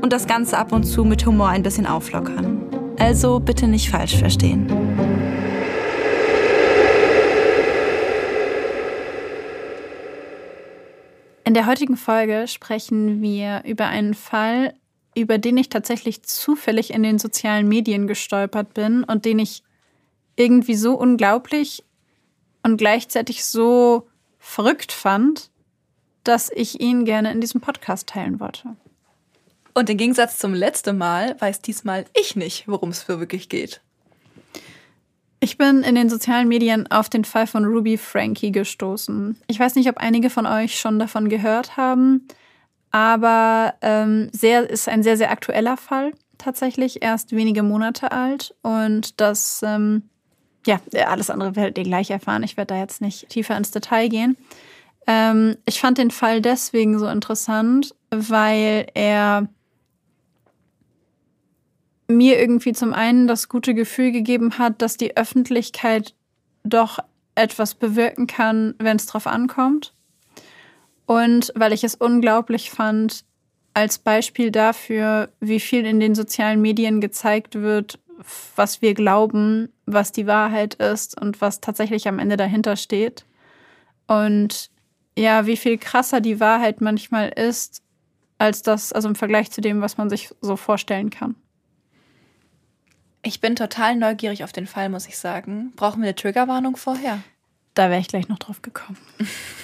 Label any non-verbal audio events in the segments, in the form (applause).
und das Ganze ab und zu mit Humor ein bisschen auflockern. Also bitte nicht falsch verstehen. In der heutigen Folge sprechen wir über einen Fall, über den ich tatsächlich zufällig in den sozialen Medien gestolpert bin und den ich irgendwie so unglaublich und gleichzeitig so verrückt fand, dass ich ihn gerne in diesem Podcast teilen wollte. Und im Gegensatz zum letzten Mal weiß diesmal ich nicht, worum es für wirklich geht. Ich bin in den sozialen Medien auf den Fall von Ruby Frankie gestoßen. Ich weiß nicht, ob einige von euch schon davon gehört haben, aber ähm, sehr, ist ein sehr, sehr aktueller Fall tatsächlich, erst wenige Monate alt. Und das, ähm, ja, alles andere werdet ihr gleich erfahren. Ich werde da jetzt nicht tiefer ins Detail gehen. Ähm, ich fand den Fall deswegen so interessant, weil er mir irgendwie zum einen das gute Gefühl gegeben hat, dass die Öffentlichkeit doch etwas bewirken kann, wenn es drauf ankommt. Und weil ich es unglaublich fand, als Beispiel dafür, wie viel in den sozialen Medien gezeigt wird, was wir glauben, was die Wahrheit ist und was tatsächlich am Ende dahinter steht. Und ja, wie viel krasser die Wahrheit manchmal ist, als das, also im Vergleich zu dem, was man sich so vorstellen kann. Ich bin total neugierig auf den Fall, muss ich sagen. Brauchen wir eine Triggerwarnung vorher? Da wäre ich gleich noch drauf gekommen.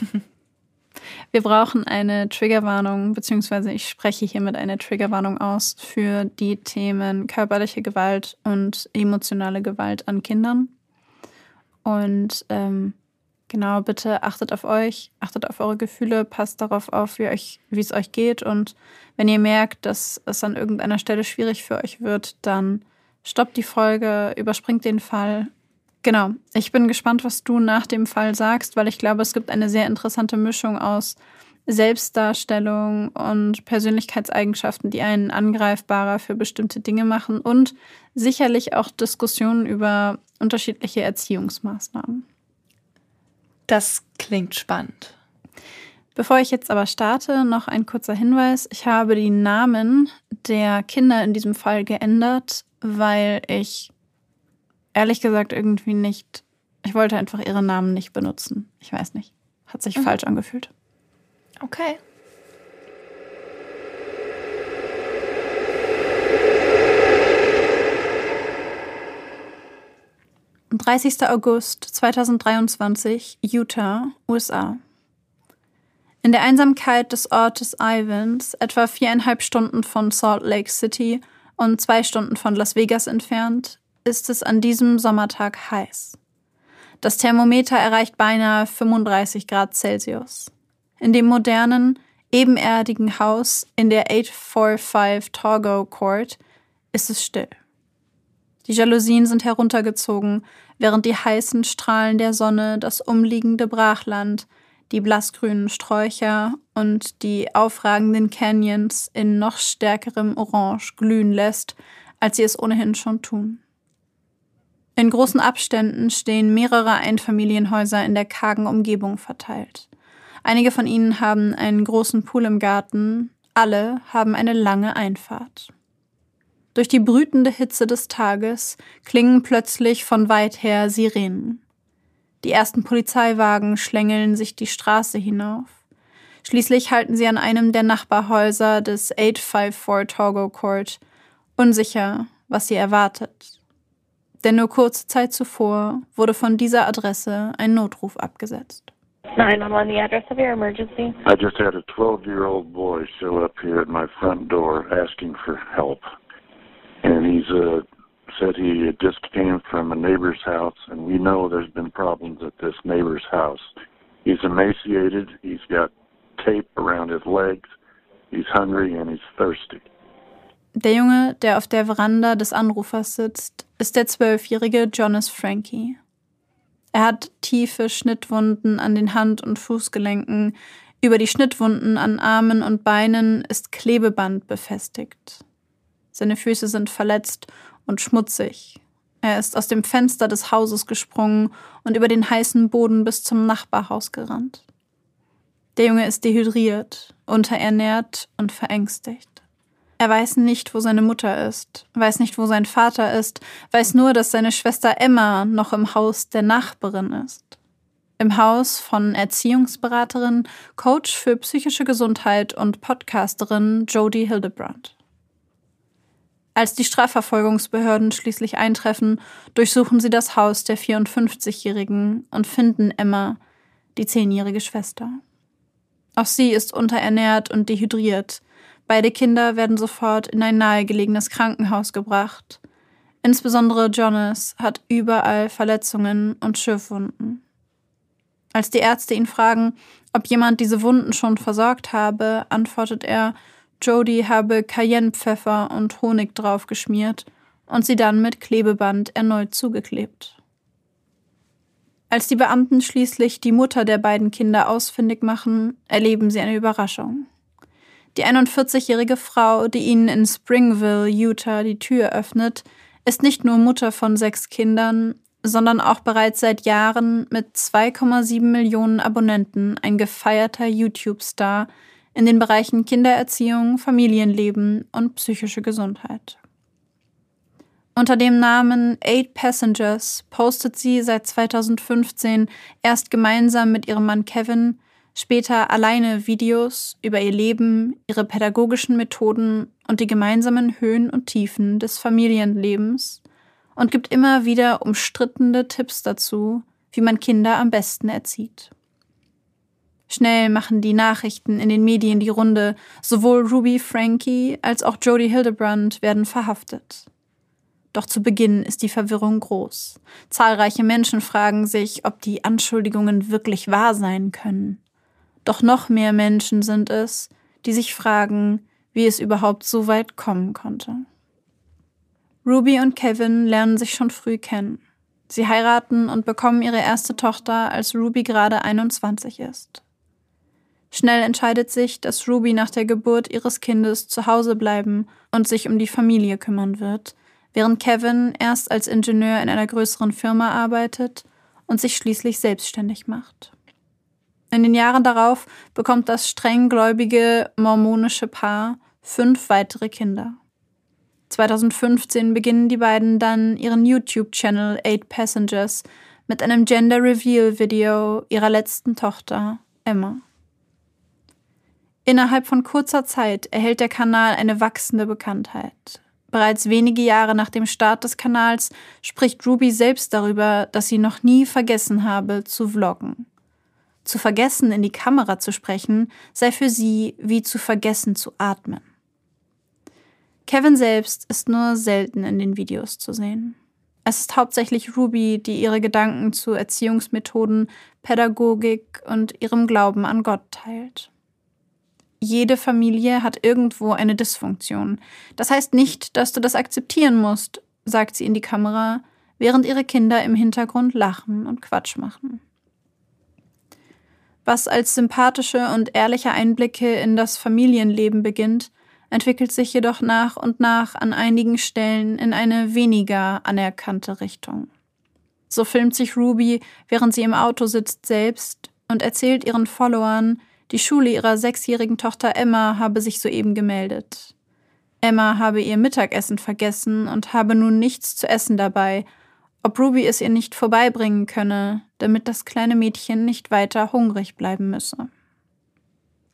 (laughs) wir brauchen eine Triggerwarnung, beziehungsweise ich spreche hiermit eine Triggerwarnung aus für die Themen körperliche Gewalt und emotionale Gewalt an Kindern. Und ähm, genau, bitte achtet auf euch, achtet auf eure Gefühle, passt darauf auf, wie, euch, wie es euch geht. Und wenn ihr merkt, dass es an irgendeiner Stelle schwierig für euch wird, dann stoppt die Folge, überspringt den Fall. Genau, ich bin gespannt, was du nach dem Fall sagst, weil ich glaube, es gibt eine sehr interessante Mischung aus Selbstdarstellung und Persönlichkeitseigenschaften, die einen angreifbarer für bestimmte Dinge machen und sicherlich auch Diskussionen über unterschiedliche Erziehungsmaßnahmen. Das klingt spannend. Bevor ich jetzt aber starte, noch ein kurzer Hinweis. Ich habe die Namen der Kinder in diesem Fall geändert, weil ich ehrlich gesagt irgendwie nicht, ich wollte einfach ihre Namen nicht benutzen. Ich weiß nicht. Hat sich mhm. falsch angefühlt. Okay. Am 30. August 2023, Utah, USA. In der Einsamkeit des Ortes Ivans, etwa viereinhalb Stunden von Salt Lake City, und zwei Stunden von Las Vegas entfernt, ist es an diesem Sommertag heiß. Das Thermometer erreicht beinahe 35 Grad Celsius. In dem modernen, ebenerdigen Haus in der 845 Torgo Court ist es still. Die Jalousien sind heruntergezogen, während die heißen Strahlen der Sonne das umliegende Brachland die blassgrünen Sträucher und die aufragenden Canyons in noch stärkerem Orange glühen lässt, als sie es ohnehin schon tun. In großen Abständen stehen mehrere Einfamilienhäuser in der kargen Umgebung verteilt. Einige von ihnen haben einen großen Pool im Garten, alle haben eine lange Einfahrt. Durch die brütende Hitze des Tages klingen plötzlich von weit her Sirenen. Die ersten Polizeiwagen schlängeln sich die Straße hinauf. Schließlich halten sie an einem der Nachbarhäuser des 854 Togo Court, unsicher, was sie erwartet. Denn nur kurze Zeit zuvor wurde von dieser Adresse ein Notruf abgesetzt. 911, the address of your emergency. I just had a 12 year old boy show up here at my front door asking for help. And he's uh, said he just came from a neighbor's house, and we know there's been problems at this neighbor's house. He's emaciated, he's got tape around his legs, he's hungry, and he's thirsty. Der Junge, der auf der Veranda des Anrufers sitzt, ist der zwölfjährige Jonas Frankie. Er hat tiefe Schnittwunden an den Hand- und Fußgelenken. Über die Schnittwunden an Armen und Beinen ist Klebeband befestigt. Seine Füße sind verletzt und schmutzig. Er ist aus dem Fenster des Hauses gesprungen und über den heißen Boden bis zum Nachbarhaus gerannt. Der Junge ist dehydriert, unterernährt und verängstigt. Er weiß nicht, wo seine Mutter ist, weiß nicht, wo sein Vater ist, weiß nur, dass seine Schwester Emma noch im Haus der Nachbarin ist. Im Haus von Erziehungsberaterin, Coach für psychische Gesundheit und Podcasterin Jodie Hildebrand. Als die Strafverfolgungsbehörden schließlich eintreffen, durchsuchen sie das Haus der 54-Jährigen und finden Emma, die zehnjährige Schwester. Auch sie ist unterernährt und dehydriert, Beide Kinder werden sofort in ein nahegelegenes Krankenhaus gebracht. Insbesondere Jonas hat überall Verletzungen und Schürfwunden. Als die Ärzte ihn fragen, ob jemand diese Wunden schon versorgt habe, antwortet er, Jody habe Cayennepfeffer und Honig draufgeschmiert und sie dann mit Klebeband erneut zugeklebt. Als die Beamten schließlich die Mutter der beiden Kinder ausfindig machen, erleben sie eine Überraschung. Die 41-jährige Frau, die ihnen in Springville, Utah, die Tür öffnet, ist nicht nur Mutter von sechs Kindern, sondern auch bereits seit Jahren mit 2,7 Millionen Abonnenten ein gefeierter YouTube-Star in den Bereichen Kindererziehung, Familienleben und psychische Gesundheit. Unter dem Namen Eight Passengers postet sie seit 2015 erst gemeinsam mit ihrem Mann Kevin später alleine Videos über ihr Leben, ihre pädagogischen Methoden und die gemeinsamen Höhen und Tiefen des Familienlebens und gibt immer wieder umstrittene Tipps dazu, wie man Kinder am besten erzieht. Schnell machen die Nachrichten in den Medien die Runde, sowohl Ruby Frankie als auch Jodie Hildebrand werden verhaftet. Doch zu Beginn ist die Verwirrung groß. Zahlreiche Menschen fragen sich, ob die Anschuldigungen wirklich wahr sein können. Doch noch mehr Menschen sind es, die sich fragen, wie es überhaupt so weit kommen konnte. Ruby und Kevin lernen sich schon früh kennen. Sie heiraten und bekommen ihre erste Tochter, als Ruby gerade 21 ist. Schnell entscheidet sich, dass Ruby nach der Geburt ihres Kindes zu Hause bleiben und sich um die Familie kümmern wird, während Kevin erst als Ingenieur in einer größeren Firma arbeitet und sich schließlich selbstständig macht. In den Jahren darauf bekommt das strenggläubige mormonische Paar fünf weitere Kinder. 2015 beginnen die beiden dann ihren YouTube-Channel Eight Passengers mit einem Gender Reveal Video ihrer letzten Tochter, Emma. Innerhalb von kurzer Zeit erhält der Kanal eine wachsende Bekanntheit. Bereits wenige Jahre nach dem Start des Kanals spricht Ruby selbst darüber, dass sie noch nie vergessen habe zu vloggen. Zu vergessen, in die Kamera zu sprechen, sei für sie wie zu vergessen zu atmen. Kevin selbst ist nur selten in den Videos zu sehen. Es ist hauptsächlich Ruby, die ihre Gedanken zu Erziehungsmethoden, Pädagogik und ihrem Glauben an Gott teilt. Jede Familie hat irgendwo eine Dysfunktion. Das heißt nicht, dass du das akzeptieren musst, sagt sie in die Kamera, während ihre Kinder im Hintergrund lachen und Quatsch machen. Was als sympathische und ehrliche Einblicke in das Familienleben beginnt, entwickelt sich jedoch nach und nach an einigen Stellen in eine weniger anerkannte Richtung. So filmt sich Ruby, während sie im Auto sitzt, selbst und erzählt ihren Followern, die Schule ihrer sechsjährigen Tochter Emma habe sich soeben gemeldet. Emma habe ihr Mittagessen vergessen und habe nun nichts zu essen dabei ob Ruby es ihr nicht vorbeibringen könne, damit das kleine Mädchen nicht weiter hungrig bleiben müsse.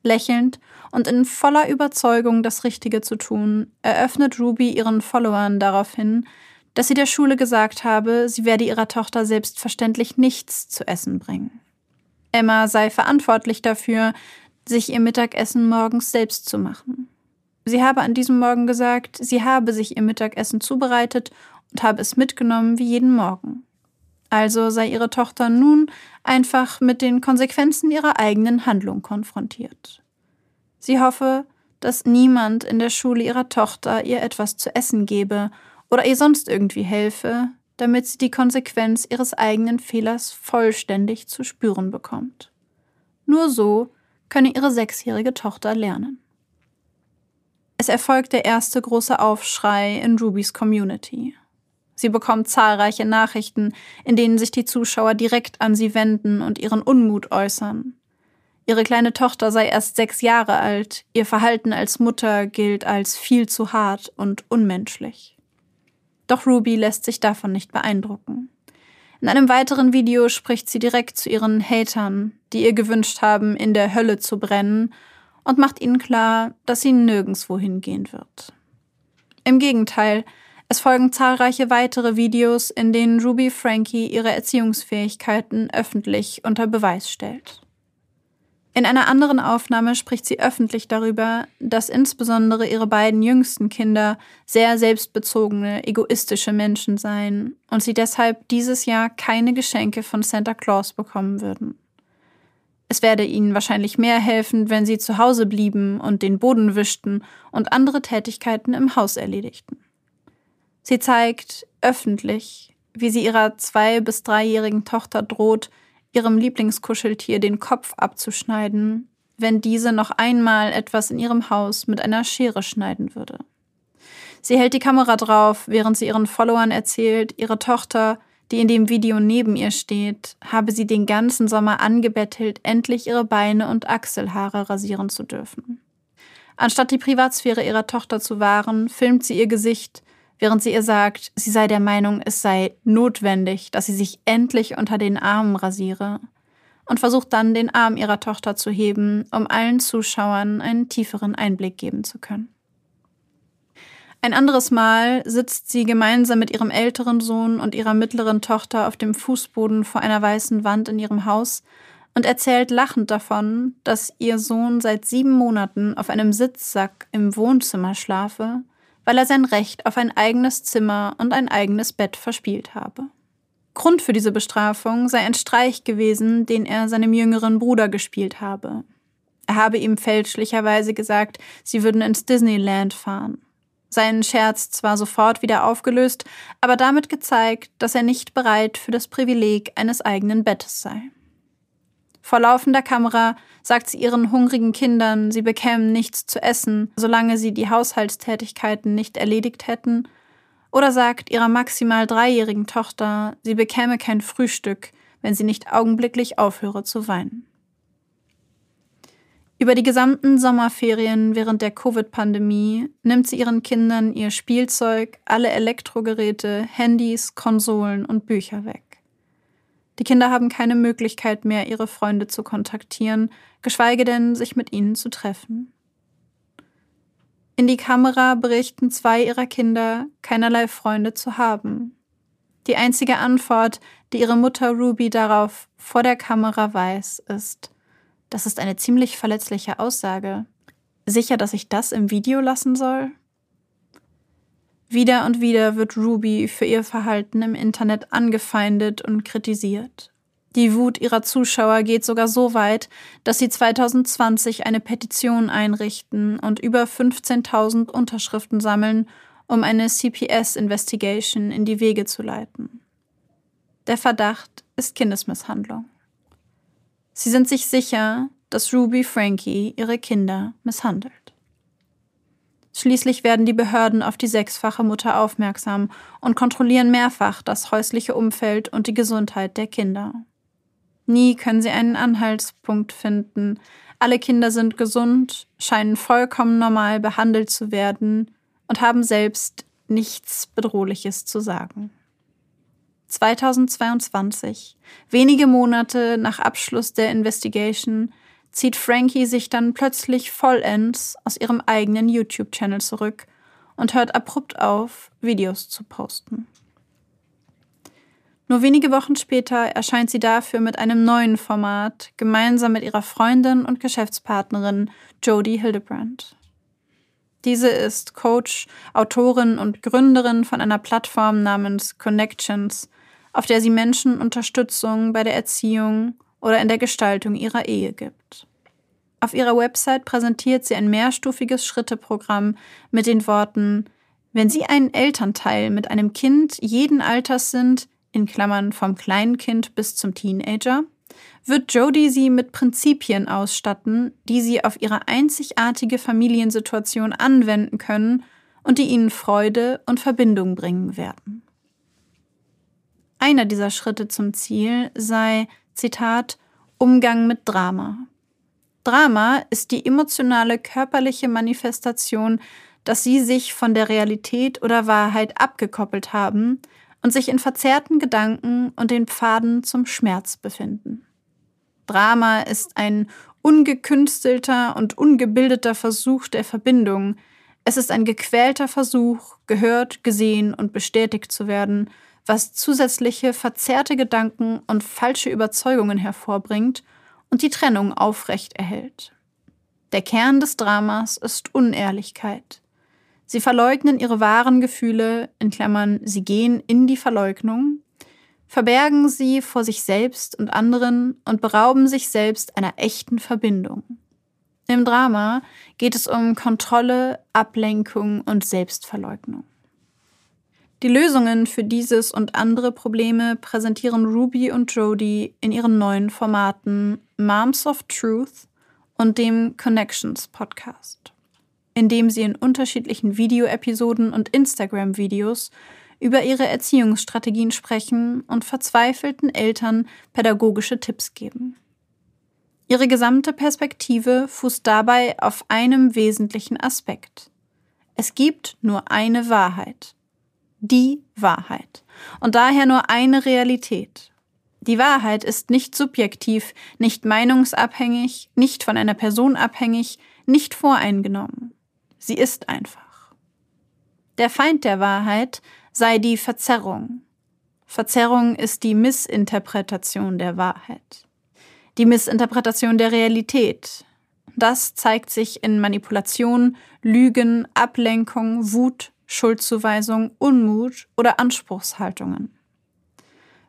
Lächelnd und in voller Überzeugung, das Richtige zu tun, eröffnet Ruby ihren Followern daraufhin, dass sie der Schule gesagt habe, sie werde ihrer Tochter selbstverständlich nichts zu essen bringen. Emma sei verantwortlich dafür, sich ihr Mittagessen morgens selbst zu machen. Sie habe an diesem Morgen gesagt, sie habe sich ihr Mittagessen zubereitet und habe es mitgenommen wie jeden Morgen. Also sei ihre Tochter nun einfach mit den Konsequenzen ihrer eigenen Handlung konfrontiert. Sie hoffe, dass niemand in der Schule ihrer Tochter ihr etwas zu essen gebe oder ihr sonst irgendwie helfe, damit sie die Konsequenz ihres eigenen Fehlers vollständig zu spüren bekommt. Nur so könne ihre sechsjährige Tochter lernen. Es erfolgt der erste große Aufschrei in Rubys Community. Sie bekommt zahlreiche Nachrichten, in denen sich die Zuschauer direkt an sie wenden und ihren Unmut äußern. Ihre kleine Tochter sei erst sechs Jahre alt, ihr Verhalten als Mutter gilt als viel zu hart und unmenschlich. Doch Ruby lässt sich davon nicht beeindrucken. In einem weiteren Video spricht sie direkt zu ihren Hatern, die ihr gewünscht haben, in der Hölle zu brennen, und macht ihnen klar, dass sie nirgendwo hingehen wird. Im Gegenteil, es folgen zahlreiche weitere Videos, in denen Ruby Frankie ihre Erziehungsfähigkeiten öffentlich unter Beweis stellt. In einer anderen Aufnahme spricht sie öffentlich darüber, dass insbesondere ihre beiden jüngsten Kinder sehr selbstbezogene, egoistische Menschen seien und sie deshalb dieses Jahr keine Geschenke von Santa Claus bekommen würden. Es werde ihnen wahrscheinlich mehr helfen, wenn sie zu Hause blieben und den Boden wischten und andere Tätigkeiten im Haus erledigten. Sie zeigt öffentlich, wie sie ihrer zwei- bis dreijährigen Tochter droht, ihrem Lieblingskuscheltier den Kopf abzuschneiden, wenn diese noch einmal etwas in ihrem Haus mit einer Schere schneiden würde. Sie hält die Kamera drauf, während sie ihren Followern erzählt, ihre Tochter, die in dem Video neben ihr steht, habe sie den ganzen Sommer angebettelt, endlich ihre Beine und Achselhaare rasieren zu dürfen. Anstatt die Privatsphäre ihrer Tochter zu wahren, filmt sie ihr Gesicht, während sie ihr sagt, sie sei der Meinung, es sei notwendig, dass sie sich endlich unter den Armen rasiere, und versucht dann, den Arm ihrer Tochter zu heben, um allen Zuschauern einen tieferen Einblick geben zu können. Ein anderes Mal sitzt sie gemeinsam mit ihrem älteren Sohn und ihrer mittleren Tochter auf dem Fußboden vor einer weißen Wand in ihrem Haus und erzählt lachend davon, dass ihr Sohn seit sieben Monaten auf einem Sitzsack im Wohnzimmer schlafe weil er sein Recht auf ein eigenes Zimmer und ein eigenes Bett verspielt habe. Grund für diese Bestrafung sei ein Streich gewesen, den er seinem jüngeren Bruder gespielt habe. Er habe ihm fälschlicherweise gesagt, sie würden ins Disneyland fahren. Seinen Scherz zwar sofort wieder aufgelöst, aber damit gezeigt, dass er nicht bereit für das Privileg eines eigenen Bettes sei. Vor laufender Kamera sagt sie ihren hungrigen Kindern, sie bekämen nichts zu essen, solange sie die Haushaltstätigkeiten nicht erledigt hätten, oder sagt ihrer maximal dreijährigen Tochter, sie bekäme kein Frühstück, wenn sie nicht augenblicklich aufhöre zu weinen. Über die gesamten Sommerferien während der Covid-Pandemie nimmt sie ihren Kindern ihr Spielzeug, alle Elektrogeräte, Handys, Konsolen und Bücher weg. Die Kinder haben keine Möglichkeit mehr, ihre Freunde zu kontaktieren, geschweige denn, sich mit ihnen zu treffen. In die Kamera berichten zwei ihrer Kinder, keinerlei Freunde zu haben. Die einzige Antwort, die ihre Mutter Ruby darauf vor der Kamera weiß, ist, das ist eine ziemlich verletzliche Aussage. Sicher, dass ich das im Video lassen soll? Wieder und wieder wird Ruby für ihr Verhalten im Internet angefeindet und kritisiert. Die Wut ihrer Zuschauer geht sogar so weit, dass sie 2020 eine Petition einrichten und über 15.000 Unterschriften sammeln, um eine CPS-Investigation in die Wege zu leiten. Der Verdacht ist Kindesmisshandlung. Sie sind sich sicher, dass Ruby Frankie ihre Kinder misshandelt. Schließlich werden die Behörden auf die sechsfache Mutter aufmerksam und kontrollieren mehrfach das häusliche Umfeld und die Gesundheit der Kinder. Nie können sie einen Anhaltspunkt finden. Alle Kinder sind gesund, scheinen vollkommen normal behandelt zu werden und haben selbst nichts Bedrohliches zu sagen. 2022, wenige Monate nach Abschluss der Investigation, zieht Frankie sich dann plötzlich vollends aus ihrem eigenen YouTube-Channel zurück und hört abrupt auf, Videos zu posten. Nur wenige Wochen später erscheint sie dafür mit einem neuen Format, gemeinsam mit ihrer Freundin und Geschäftspartnerin Jodie Hildebrandt. Diese ist Coach, Autorin und Gründerin von einer Plattform namens Connections, auf der sie Menschen Unterstützung bei der Erziehung oder in der Gestaltung ihrer Ehe gibt. Auf ihrer Website präsentiert sie ein mehrstufiges Schritteprogramm mit den Worten Wenn Sie ein Elternteil mit einem Kind jeden Alters sind, in Klammern vom Kleinkind bis zum Teenager, wird Jodie sie mit Prinzipien ausstatten, die sie auf ihre einzigartige Familiensituation anwenden können und die ihnen Freude und Verbindung bringen werden. Einer dieser Schritte zum Ziel sei, Zitat, Umgang mit Drama. Drama ist die emotionale körperliche Manifestation, dass sie sich von der Realität oder Wahrheit abgekoppelt haben und sich in verzerrten Gedanken und den Pfaden zum Schmerz befinden. Drama ist ein ungekünstelter und ungebildeter Versuch der Verbindung. Es ist ein gequälter Versuch, gehört, gesehen und bestätigt zu werden, was zusätzliche verzerrte Gedanken und falsche Überzeugungen hervorbringt und die Trennung aufrecht erhält. Der Kern des Dramas ist Unehrlichkeit. Sie verleugnen ihre wahren Gefühle, in Klammern, sie gehen in die Verleugnung, verbergen sie vor sich selbst und anderen und berauben sich selbst einer echten Verbindung. Im Drama geht es um Kontrolle, Ablenkung und Selbstverleugnung. Die Lösungen für dieses und andere Probleme präsentieren Ruby und Jodie in ihren neuen Formaten Moms of Truth und dem Connections Podcast indem sie in unterschiedlichen Videoepisoden und Instagram-Videos über ihre Erziehungsstrategien sprechen und verzweifelten Eltern pädagogische Tipps geben. Ihre gesamte Perspektive fußt dabei auf einem wesentlichen Aspekt. Es gibt nur eine Wahrheit. Die Wahrheit. Und daher nur eine Realität. Die Wahrheit ist nicht subjektiv, nicht meinungsabhängig, nicht von einer Person abhängig, nicht voreingenommen. Sie ist einfach. Der Feind der Wahrheit sei die Verzerrung. Verzerrung ist die Missinterpretation der Wahrheit. Die Missinterpretation der Realität. Das zeigt sich in Manipulation, Lügen, Ablenkung, Wut, Schuldzuweisung, Unmut oder Anspruchshaltungen.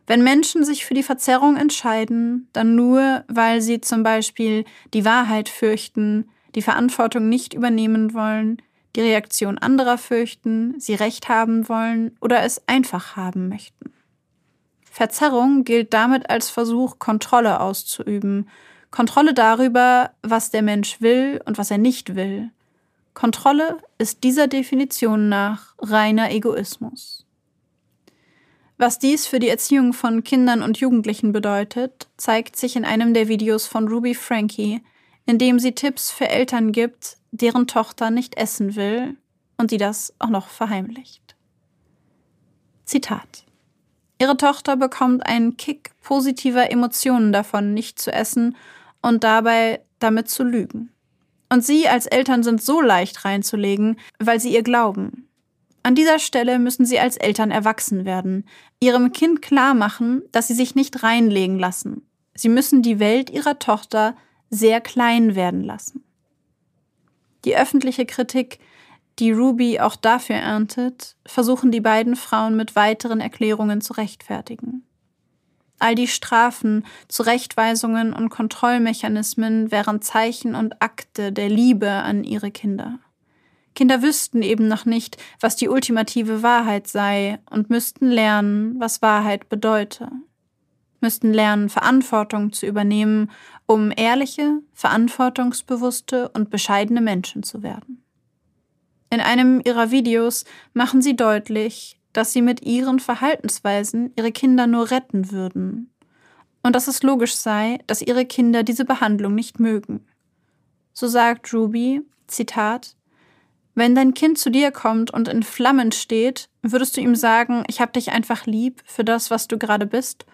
Wenn Menschen sich für die Verzerrung entscheiden, dann nur, weil sie zum Beispiel die Wahrheit fürchten, die Verantwortung nicht übernehmen wollen, die Reaktion anderer fürchten, sie recht haben wollen oder es einfach haben möchten. Verzerrung gilt damit als Versuch, Kontrolle auszuüben, Kontrolle darüber, was der Mensch will und was er nicht will. Kontrolle ist dieser Definition nach reiner Egoismus. Was dies für die Erziehung von Kindern und Jugendlichen bedeutet, zeigt sich in einem der Videos von Ruby Frankie, indem sie Tipps für Eltern gibt, deren Tochter nicht essen will und die das auch noch verheimlicht. Zitat. Ihre Tochter bekommt einen Kick positiver Emotionen davon, nicht zu essen und dabei damit zu lügen. Und sie als Eltern sind so leicht reinzulegen, weil sie ihr glauben. An dieser Stelle müssen sie als Eltern erwachsen werden, ihrem Kind klar machen, dass sie sich nicht reinlegen lassen. Sie müssen die Welt ihrer Tochter sehr klein werden lassen. Die öffentliche Kritik, die Ruby auch dafür erntet, versuchen die beiden Frauen mit weiteren Erklärungen zu rechtfertigen. All die Strafen, Zurechtweisungen und Kontrollmechanismen wären Zeichen und Akte der Liebe an ihre Kinder. Kinder wüssten eben noch nicht, was die ultimative Wahrheit sei und müssten lernen, was Wahrheit bedeute müssten lernen, Verantwortung zu übernehmen, um ehrliche, verantwortungsbewusste und bescheidene Menschen zu werden. In einem ihrer Videos machen sie deutlich, dass sie mit ihren Verhaltensweisen ihre Kinder nur retten würden und dass es logisch sei, dass ihre Kinder diese Behandlung nicht mögen. So sagt Ruby, Zitat, wenn dein Kind zu dir kommt und in Flammen steht, würdest du ihm sagen, ich hab dich einfach lieb für das, was du gerade bist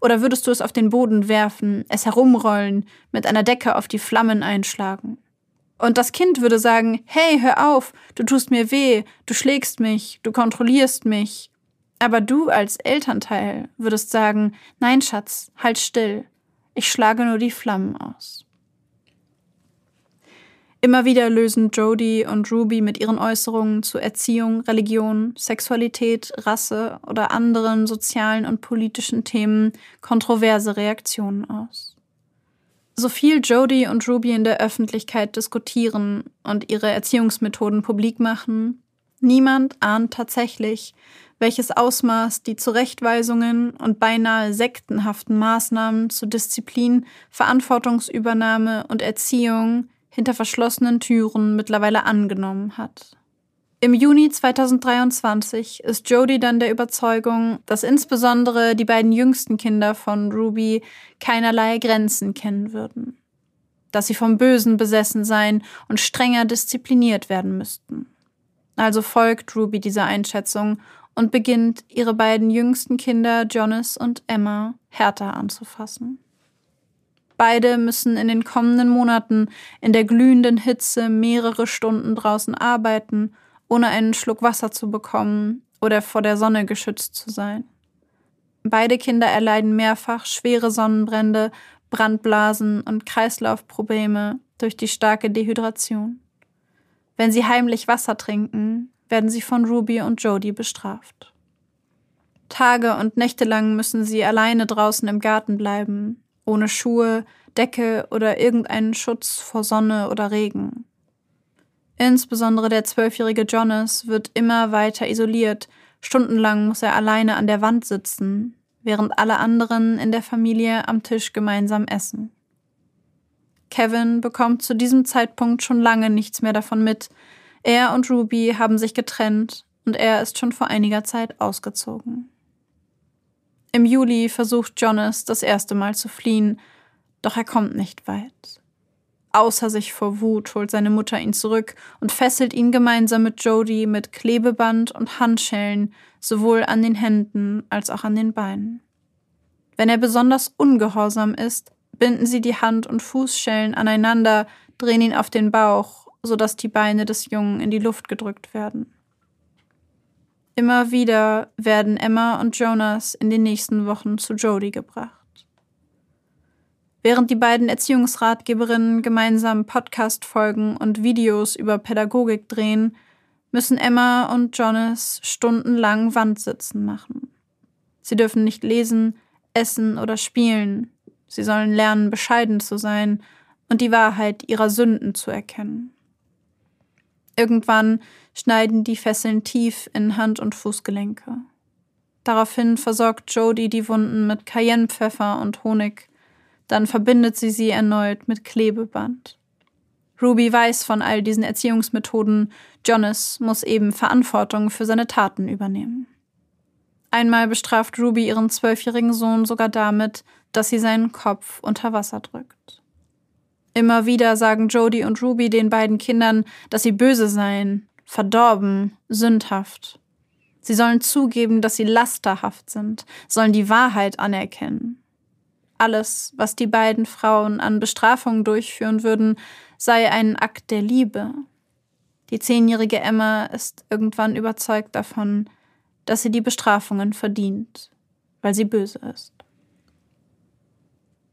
oder würdest du es auf den Boden werfen, es herumrollen, mit einer Decke auf die Flammen einschlagen? Und das Kind würde sagen, hey, hör auf, du tust mir weh, du schlägst mich, du kontrollierst mich. Aber du als Elternteil würdest sagen, nein, Schatz, halt still. Ich schlage nur die Flammen aus. Immer wieder lösen Jody und Ruby mit ihren Äußerungen zu Erziehung, Religion, Sexualität, Rasse oder anderen sozialen und politischen Themen kontroverse Reaktionen aus. So viel Jody und Ruby in der Öffentlichkeit diskutieren und ihre Erziehungsmethoden publik machen, niemand ahnt tatsächlich, welches Ausmaß die Zurechtweisungen und beinahe sektenhaften Maßnahmen zu Disziplin, Verantwortungsübernahme und Erziehung hinter verschlossenen Türen mittlerweile angenommen hat. Im Juni 2023 ist Jody dann der Überzeugung, dass insbesondere die beiden jüngsten Kinder von Ruby keinerlei Grenzen kennen würden, dass sie vom Bösen besessen seien und strenger diszipliniert werden müssten. Also folgt Ruby dieser Einschätzung und beginnt, ihre beiden jüngsten Kinder Jonas und Emma härter anzufassen. Beide müssen in den kommenden Monaten in der glühenden Hitze mehrere Stunden draußen arbeiten, ohne einen Schluck Wasser zu bekommen oder vor der Sonne geschützt zu sein. Beide Kinder erleiden mehrfach schwere Sonnenbrände, Brandblasen und Kreislaufprobleme durch die starke Dehydration. Wenn sie heimlich Wasser trinken, werden sie von Ruby und Jody bestraft. Tage und Nächte lang müssen sie alleine draußen im Garten bleiben, ohne Schuhe, Decke oder irgendeinen Schutz vor Sonne oder Regen. Insbesondere der zwölfjährige Jonas wird immer weiter isoliert, stundenlang muss er alleine an der Wand sitzen, während alle anderen in der Familie am Tisch gemeinsam essen. Kevin bekommt zu diesem Zeitpunkt schon lange nichts mehr davon mit. Er und Ruby haben sich getrennt und er ist schon vor einiger Zeit ausgezogen. Im Juli versucht Jonas das erste Mal zu fliehen, doch er kommt nicht weit. Außer sich vor Wut holt seine Mutter ihn zurück und fesselt ihn gemeinsam mit Jody mit Klebeband und Handschellen sowohl an den Händen als auch an den Beinen. Wenn er besonders ungehorsam ist, binden sie die Hand- und Fußschellen aneinander, drehen ihn auf den Bauch, sodass die Beine des Jungen in die Luft gedrückt werden. Immer wieder werden Emma und Jonas in den nächsten Wochen zu Jody gebracht. Während die beiden Erziehungsratgeberinnen gemeinsam Podcast-Folgen und Videos über Pädagogik drehen, müssen Emma und Jonas stundenlang Wandsitzen machen. Sie dürfen nicht lesen, essen oder spielen. Sie sollen lernen, bescheiden zu sein und die Wahrheit ihrer Sünden zu erkennen. Irgendwann schneiden die Fesseln tief in Hand- und Fußgelenke. Daraufhin versorgt Jody die Wunden mit Cayennepfeffer und Honig. Dann verbindet sie sie erneut mit Klebeband. Ruby weiß von all diesen Erziehungsmethoden. Jonas muss eben Verantwortung für seine Taten übernehmen. Einmal bestraft Ruby ihren zwölfjährigen Sohn sogar damit, dass sie seinen Kopf unter Wasser drückt. Immer wieder sagen Jody und Ruby den beiden Kindern, dass sie böse seien, verdorben, sündhaft. Sie sollen zugeben, dass sie lasterhaft sind, sollen die Wahrheit anerkennen. Alles, was die beiden Frauen an Bestrafungen durchführen würden, sei ein Akt der Liebe. Die zehnjährige Emma ist irgendwann überzeugt davon, dass sie die Bestrafungen verdient, weil sie böse ist.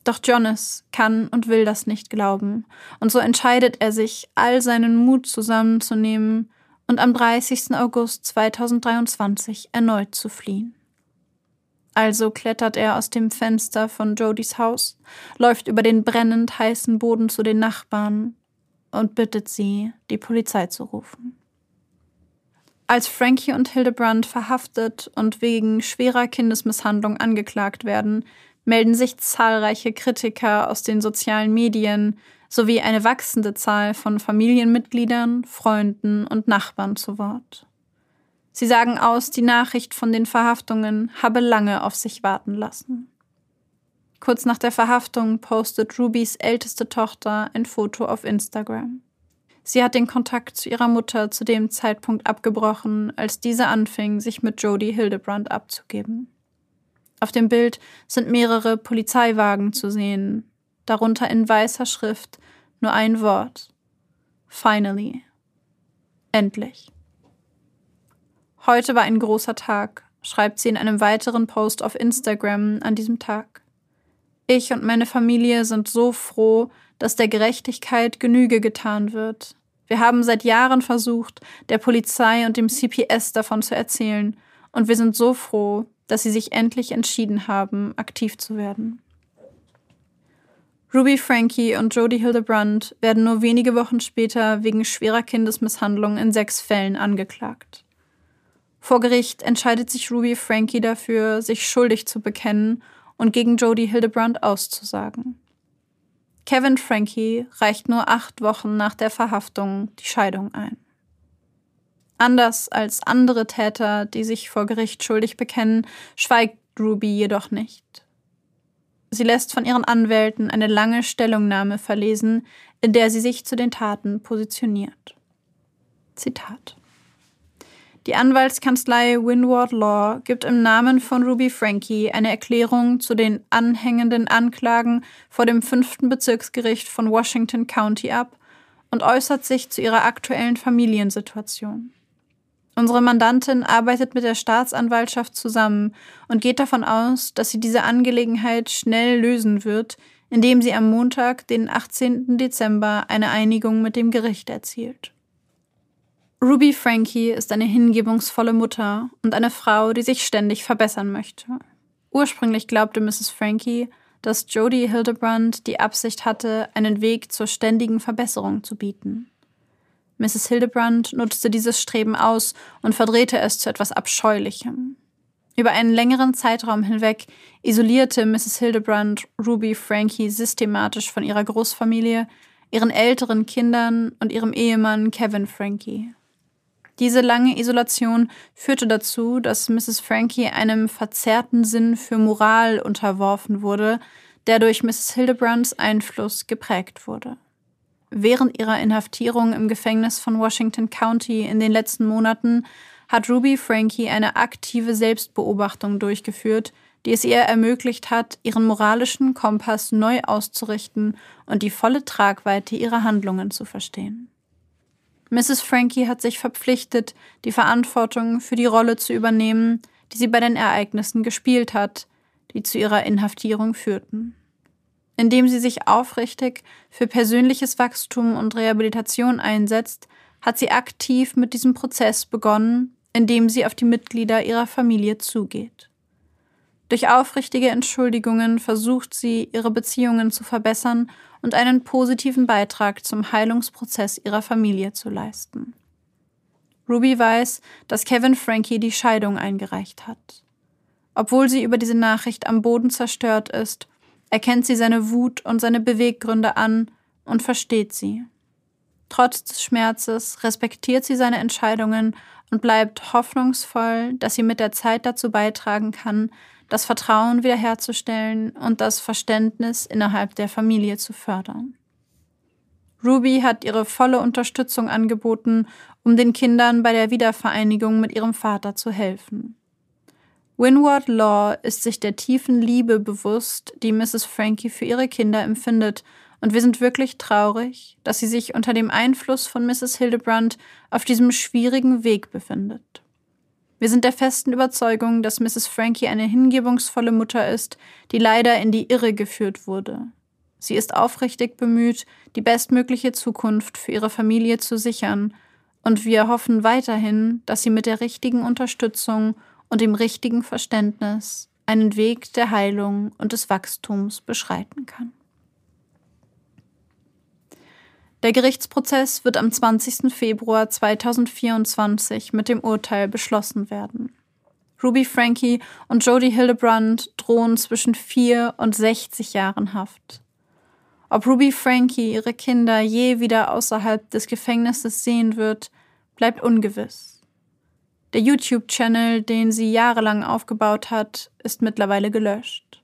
Doch Jonas kann und will das nicht glauben, und so entscheidet er sich, all seinen Mut zusammenzunehmen und am 30. August 2023 erneut zu fliehen. Also klettert er aus dem Fenster von Jodys Haus, läuft über den brennend heißen Boden zu den Nachbarn und bittet sie, die Polizei zu rufen. Als Frankie und Hildebrand verhaftet und wegen schwerer Kindesmisshandlung angeklagt werden, melden sich zahlreiche Kritiker aus den sozialen Medien sowie eine wachsende Zahl von Familienmitgliedern, Freunden und Nachbarn zu Wort. Sie sagen aus, die Nachricht von den Verhaftungen habe lange auf sich warten lassen. Kurz nach der Verhaftung postet Rubys älteste Tochter ein Foto auf Instagram. Sie hat den Kontakt zu ihrer Mutter zu dem Zeitpunkt abgebrochen, als diese anfing, sich mit Jody Hildebrand abzugeben. Auf dem Bild sind mehrere Polizeiwagen zu sehen, darunter in weißer Schrift nur ein Wort. Finally. Endlich. Heute war ein großer Tag, schreibt sie in einem weiteren Post auf Instagram an diesem Tag. Ich und meine Familie sind so froh, dass der Gerechtigkeit Genüge getan wird. Wir haben seit Jahren versucht, der Polizei und dem CPS davon zu erzählen, und wir sind so froh, dass sie sich endlich entschieden haben, aktiv zu werden. Ruby Frankie und Jodie Hildebrandt werden nur wenige Wochen später wegen schwerer Kindesmisshandlung in sechs Fällen angeklagt. Vor Gericht entscheidet sich Ruby Frankie dafür, sich schuldig zu bekennen und gegen Jodie Hildebrandt auszusagen. Kevin Frankie reicht nur acht Wochen nach der Verhaftung die Scheidung ein. Anders als andere Täter, die sich vor Gericht schuldig bekennen, schweigt Ruby jedoch nicht. Sie lässt von ihren Anwälten eine lange Stellungnahme verlesen, in der sie sich zu den Taten positioniert. Zitat die Anwaltskanzlei Windward Law gibt im Namen von Ruby Frankie eine Erklärung zu den anhängenden Anklagen vor dem fünften Bezirksgericht von Washington County ab und äußert sich zu ihrer aktuellen Familiensituation. Unsere Mandantin arbeitet mit der Staatsanwaltschaft zusammen und geht davon aus, dass sie diese Angelegenheit schnell lösen wird, indem sie am Montag, den 18. Dezember, eine Einigung mit dem Gericht erzielt. Ruby Frankie ist eine hingebungsvolle Mutter und eine Frau, die sich ständig verbessern möchte. Ursprünglich glaubte Mrs. Frankie, dass Jodie Hildebrandt die Absicht hatte, einen Weg zur ständigen Verbesserung zu bieten. Mrs. Hildebrandt nutzte dieses Streben aus und verdrehte es zu etwas Abscheulichem. Über einen längeren Zeitraum hinweg isolierte Mrs. Hildebrandt Ruby Frankie systematisch von ihrer Großfamilie, ihren älteren Kindern und ihrem Ehemann Kevin Frankie. Diese lange Isolation führte dazu, dass Mrs. Frankie einem verzerrten Sinn für Moral unterworfen wurde, der durch Mrs. Hildebrandts Einfluss geprägt wurde. Während ihrer Inhaftierung im Gefängnis von Washington County in den letzten Monaten hat Ruby Frankie eine aktive Selbstbeobachtung durchgeführt, die es ihr ermöglicht hat, ihren moralischen Kompass neu auszurichten und die volle Tragweite ihrer Handlungen zu verstehen. Mrs. Frankie hat sich verpflichtet, die Verantwortung für die Rolle zu übernehmen, die sie bei den Ereignissen gespielt hat, die zu ihrer Inhaftierung führten. Indem sie sich aufrichtig für persönliches Wachstum und Rehabilitation einsetzt, hat sie aktiv mit diesem Prozess begonnen, indem sie auf die Mitglieder ihrer Familie zugeht. Durch aufrichtige Entschuldigungen versucht sie, ihre Beziehungen zu verbessern und einen positiven Beitrag zum Heilungsprozess ihrer Familie zu leisten. Ruby weiß, dass Kevin Frankie die Scheidung eingereicht hat. Obwohl sie über diese Nachricht am Boden zerstört ist, erkennt sie seine Wut und seine Beweggründe an und versteht sie. Trotz des Schmerzes respektiert sie seine Entscheidungen und bleibt hoffnungsvoll, dass sie mit der Zeit dazu beitragen kann, das Vertrauen wiederherzustellen und das Verständnis innerhalb der Familie zu fördern. Ruby hat ihre volle Unterstützung angeboten, um den Kindern bei der Wiedervereinigung mit ihrem Vater zu helfen. Winward Law ist sich der tiefen Liebe bewusst, die Mrs. Frankie für ihre Kinder empfindet, und wir sind wirklich traurig, dass sie sich unter dem Einfluss von Mrs. Hildebrandt auf diesem schwierigen Weg befindet. Wir sind der festen Überzeugung, dass Mrs. Frankie eine hingebungsvolle Mutter ist, die leider in die Irre geführt wurde. Sie ist aufrichtig bemüht, die bestmögliche Zukunft für ihre Familie zu sichern, und wir hoffen weiterhin, dass sie mit der richtigen Unterstützung und dem richtigen Verständnis einen Weg der Heilung und des Wachstums beschreiten kann. Der Gerichtsprozess wird am 20. Februar 2024 mit dem Urteil beschlossen werden. Ruby Frankie und Jodie Hildebrandt drohen zwischen vier und 60 Jahren Haft. Ob Ruby Frankie ihre Kinder je wieder außerhalb des Gefängnisses sehen wird, bleibt ungewiss. Der YouTube-Channel, den sie jahrelang aufgebaut hat, ist mittlerweile gelöscht.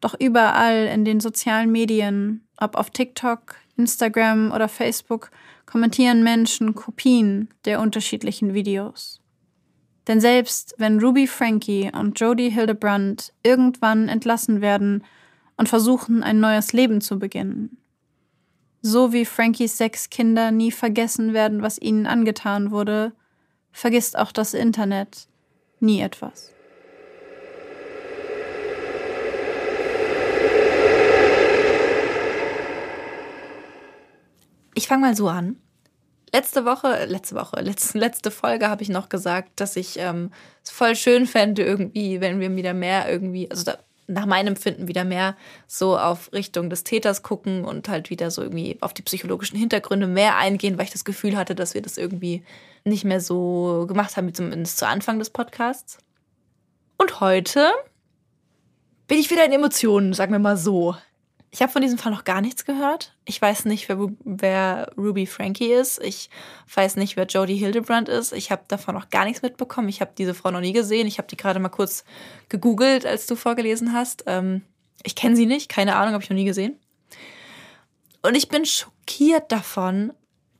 Doch überall in den sozialen Medien, ob auf TikTok, Instagram oder Facebook kommentieren Menschen Kopien der unterschiedlichen Videos. Denn selbst wenn Ruby Frankie und Jodie Hildebrandt irgendwann entlassen werden und versuchen, ein neues Leben zu beginnen, so wie Frankies sechs Kinder nie vergessen werden, was ihnen angetan wurde, vergisst auch das Internet nie etwas. Ich fange mal so an. Letzte Woche, letzte Woche, letzte, (laughs) letzte Folge habe ich noch gesagt, dass ich ähm, es voll schön fände, irgendwie, wenn wir wieder mehr irgendwie, also da, nach meinem Empfinden wieder mehr so auf Richtung des Täters gucken und halt wieder so irgendwie auf die psychologischen Hintergründe mehr eingehen, weil ich das Gefühl hatte, dass wir das irgendwie nicht mehr so gemacht haben, zumindest zu Anfang des Podcasts. Und heute bin ich wieder in Emotionen, sagen wir mal so. Ich habe von diesem Fall noch gar nichts gehört. Ich weiß nicht, wer, wer Ruby Frankie ist. Ich weiß nicht, wer Jodie Hildebrand ist. Ich habe davon noch gar nichts mitbekommen. Ich habe diese Frau noch nie gesehen. Ich habe die gerade mal kurz gegoogelt, als du vorgelesen hast. Ähm, ich kenne sie nicht. Keine Ahnung, habe ich noch nie gesehen. Und ich bin schockiert davon,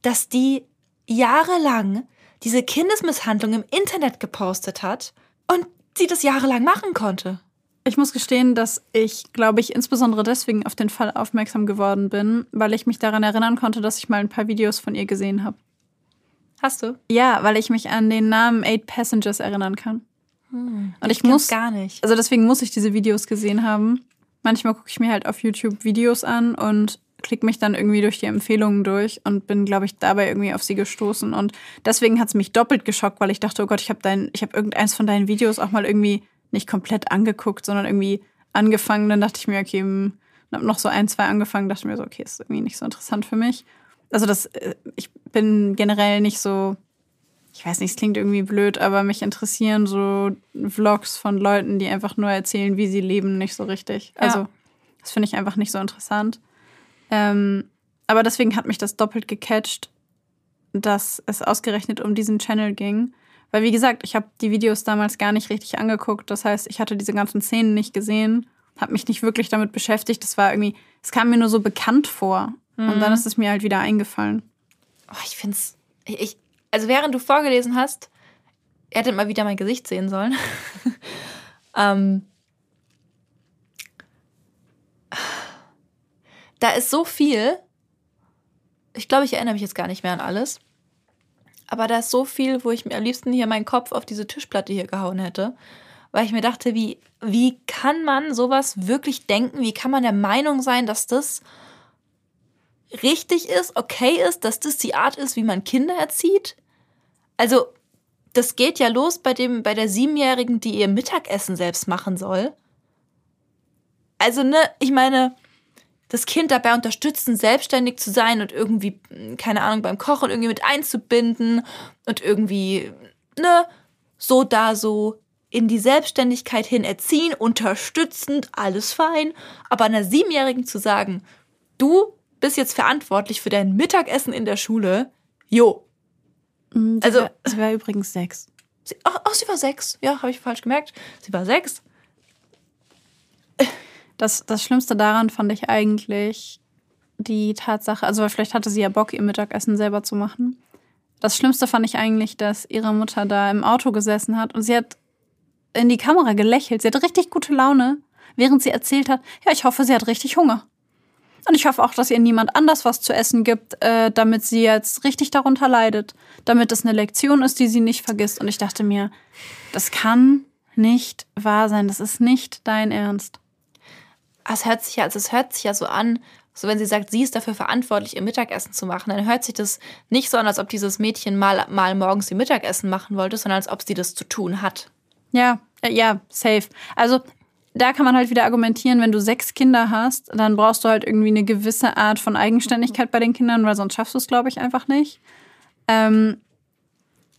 dass die jahrelang diese Kindesmisshandlung im Internet gepostet hat und sie das jahrelang machen konnte. Ich muss gestehen, dass ich, glaube ich, insbesondere deswegen auf den Fall aufmerksam geworden bin, weil ich mich daran erinnern konnte, dass ich mal ein paar Videos von ihr gesehen habe. Hast du? Ja, weil ich mich an den Namen Eight Passengers erinnern kann. Hm, Und ich, muss gar nicht. Also deswegen muss ich diese Videos gesehen haben. Manchmal gucke ich mir halt auf YouTube Videos an und klicke mich dann irgendwie durch die Empfehlungen durch und bin, glaube ich, dabei irgendwie auf sie gestoßen. Und deswegen hat es mich doppelt geschockt, weil ich dachte, oh Gott, ich habe dein, ich habe irgendeins von deinen Videos auch mal irgendwie nicht komplett angeguckt, sondern irgendwie angefangen. Dann dachte ich mir, okay, hm, habe noch so ein, zwei angefangen, dachte mir so, okay, ist irgendwie nicht so interessant für mich. Also das, äh, ich bin generell nicht so, ich weiß nicht, es klingt irgendwie blöd, aber mich interessieren so Vlogs von Leuten, die einfach nur erzählen, wie sie leben, nicht so richtig. Ja. Also das finde ich einfach nicht so interessant. Ähm, aber deswegen hat mich das doppelt gecatcht, dass es ausgerechnet um diesen Channel ging. Weil, wie gesagt, ich habe die Videos damals gar nicht richtig angeguckt. Das heißt, ich hatte diese ganzen Szenen nicht gesehen, habe mich nicht wirklich damit beschäftigt. Das war irgendwie, es kam mir nur so bekannt vor. Und dann ist es mir halt wieder eingefallen. Oh, ich finde es. Ich, ich, also, während du vorgelesen hast, ihr hättet mal wieder mein Gesicht sehen sollen. (laughs) ähm, da ist so viel. Ich glaube, ich erinnere mich jetzt gar nicht mehr an alles. Aber da ist so viel, wo ich mir am liebsten hier meinen Kopf auf diese Tischplatte hier gehauen hätte. Weil ich mir dachte, wie, wie kann man sowas wirklich denken? Wie kann man der Meinung sein, dass das richtig ist, okay ist, dass das die Art ist, wie man Kinder erzieht? Also, das geht ja los bei dem, bei der Siebenjährigen, die ihr Mittagessen selbst machen soll. Also, ne, ich meine, das Kind dabei unterstützen, selbstständig zu sein und irgendwie, keine Ahnung, beim Kochen irgendwie mit einzubinden und irgendwie, ne, so da so in die Selbstständigkeit hin erziehen, unterstützend, alles fein. Aber einer Siebenjährigen zu sagen, du bist jetzt verantwortlich für dein Mittagessen in der Schule, jo. Also- Also, es war übrigens sechs. Sie, ach, ach, sie war sechs. Ja, habe ich falsch gemerkt. Sie war sechs. Das, das Schlimmste daran fand ich eigentlich die Tatsache, also weil vielleicht hatte sie ja Bock, ihr Mittagessen selber zu machen. Das Schlimmste fand ich eigentlich, dass ihre Mutter da im Auto gesessen hat und sie hat in die Kamera gelächelt. Sie hatte richtig gute Laune, während sie erzählt hat, ja, ich hoffe, sie hat richtig Hunger. Und ich hoffe auch, dass ihr niemand anders was zu essen gibt, äh, damit sie jetzt richtig darunter leidet. Damit es eine Lektion ist, die sie nicht vergisst. Und ich dachte mir, das kann nicht wahr sein. Das ist nicht dein Ernst. Es hört sich ja, also es hört sich ja so an, so wenn sie sagt, sie ist dafür verantwortlich, ihr Mittagessen zu machen, dann hört sich das nicht so an, als ob dieses Mädchen mal, mal morgens ihr Mittagessen machen wollte, sondern als ob sie das zu tun hat. Ja, äh, ja, safe. Also da kann man halt wieder argumentieren, wenn du sechs Kinder hast, dann brauchst du halt irgendwie eine gewisse Art von Eigenständigkeit bei den Kindern, weil sonst schaffst du es, glaube ich, einfach nicht. Ähm,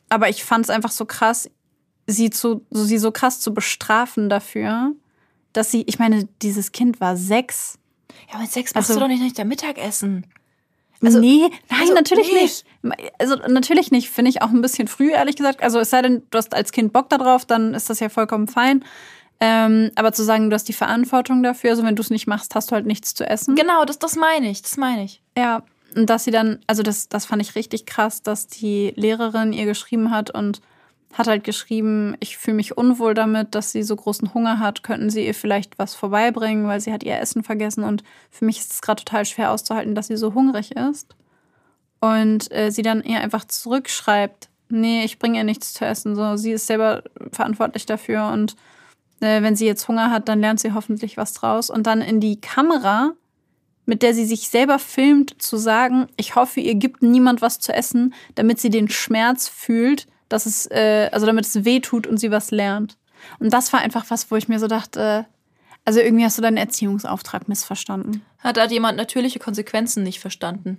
aber ich fand es einfach so krass, sie zu, sie so krass zu bestrafen dafür, dass sie, ich meine, dieses Kind war sechs. Ja, mit sechs machst Also- du doch nicht, nicht dein Mittagessen. Also, nee, nein, also, natürlich nee. nicht. Also natürlich nicht, finde ich auch ein bisschen früh, ehrlich gesagt. Also es sei denn, du hast als Kind Bock darauf, dann ist das ja vollkommen fein. Ähm, aber zu sagen, du hast die Verantwortung dafür, also wenn du es nicht machst, hast du halt nichts zu essen. Genau, das, das meine ich, das meine ich. Ja, und dass sie dann, also das, das fand ich richtig krass, dass die Lehrerin ihr geschrieben hat und hat halt geschrieben, ich fühle mich unwohl damit, dass sie so großen Hunger hat. Könnten sie ihr vielleicht was vorbeibringen, weil sie hat ihr Essen vergessen und für mich ist es gerade total schwer auszuhalten, dass sie so hungrig ist. Und äh, sie dann ihr einfach zurückschreibt, nee, ich bringe ihr nichts zu essen. So, sie ist selber verantwortlich dafür und äh, wenn sie jetzt Hunger hat, dann lernt sie hoffentlich was draus. Und dann in die Kamera, mit der sie sich selber filmt, zu sagen, ich hoffe, ihr gibt niemand was zu essen, damit sie den Schmerz fühlt, dass es, äh, also damit es weh tut und sie was lernt. Und das war einfach was, wo ich mir so dachte, also irgendwie hast du deinen Erziehungsauftrag missverstanden. Hat da jemand natürliche Konsequenzen nicht verstanden?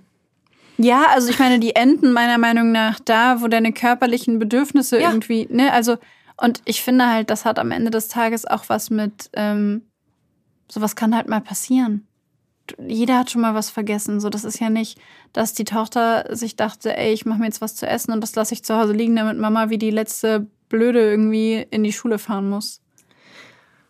Ja, also ich meine, die enden meiner Meinung nach da, wo deine körperlichen Bedürfnisse Ja. irgendwie, ne, also, und ich finde halt, das hat am Ende des Tages auch was mit, ähm, sowas kann halt mal passieren. Jeder hat schon mal was vergessen. So, das ist ja nicht, dass die Tochter sich dachte, ey, ich mache mir jetzt was zu essen und das lasse ich zu Hause liegen, damit Mama wie die letzte Blöde irgendwie in die Schule fahren muss.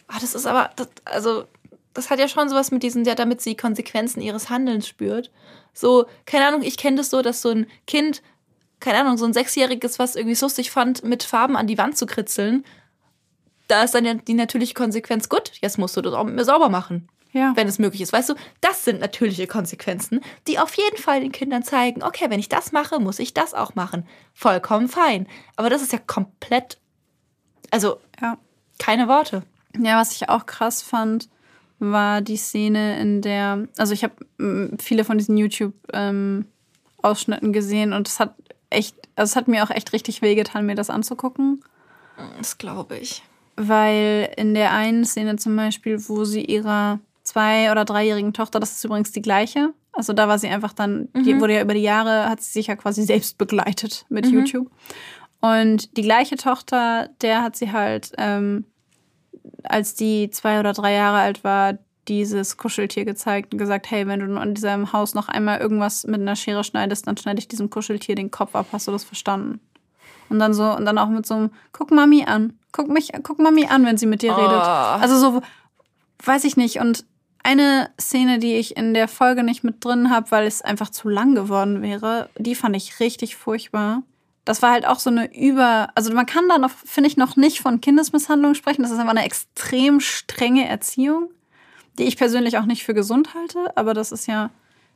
Ah, das ist aber, das, also, das hat ja schon sowas mit diesen, ja, damit sie Konsequenzen ihres Handelns spürt. So, keine Ahnung, ich kenne das so, dass so ein Kind, keine Ahnung, so ein Sechsjähriges, was irgendwie so lustig fand, mit Farben an die Wand zu kritzeln. Da ist dann die natürliche Konsequenz, gut, jetzt musst du das auch mit mir sauber machen, Ja. wenn es möglich ist. Weißt du, das sind natürliche Konsequenzen, die auf jeden Fall den Kindern zeigen, okay, wenn ich das mache, muss ich das auch machen. Vollkommen fein. Aber das ist ja komplett, also, Ja. keine Worte. Ja, was ich auch krass fand, war die Szene, in der, also ich habe viele von diesen YouTube-Ausschnitten gesehen und es hat echt, also es hat mir auch echt richtig wehgetan, mir das anzugucken, Das glaube ich. weil in der einen Szene zum Beispiel, wo sie ihrer zwei- oder dreijährigen Tochter, das ist übrigens die gleiche, also da war sie einfach dann, die wurde ja über die Jahre, hat sie sich ja quasi selbst begleitet mit YouTube. Und die gleiche Tochter, der hat sie halt ähm, als die zwei oder drei Jahre alt war, dieses Kuscheltier gezeigt und gesagt, hey, wenn du in diesem Haus noch einmal irgendwas mit einer Schere schneidest, dann schneide ich diesem Kuscheltier den Kopf ab. Hast du das verstanden? Und dann so, und dann auch mit so einem, guck Mami an. Guck mich, guck Mami an, wenn sie mit dir redet. Also so, weiß ich nicht. Und eine Szene, die ich in der Folge nicht mit drin habe, weil es einfach zu lang geworden wäre, die fand ich richtig furchtbar. Das war halt auch so eine über, also man kann da noch, finde ich, noch nicht von Kindesmisshandlung sprechen. Das ist einfach eine extrem strenge Erziehung, die ich persönlich auch nicht für gesund halte. Aber das ist ja,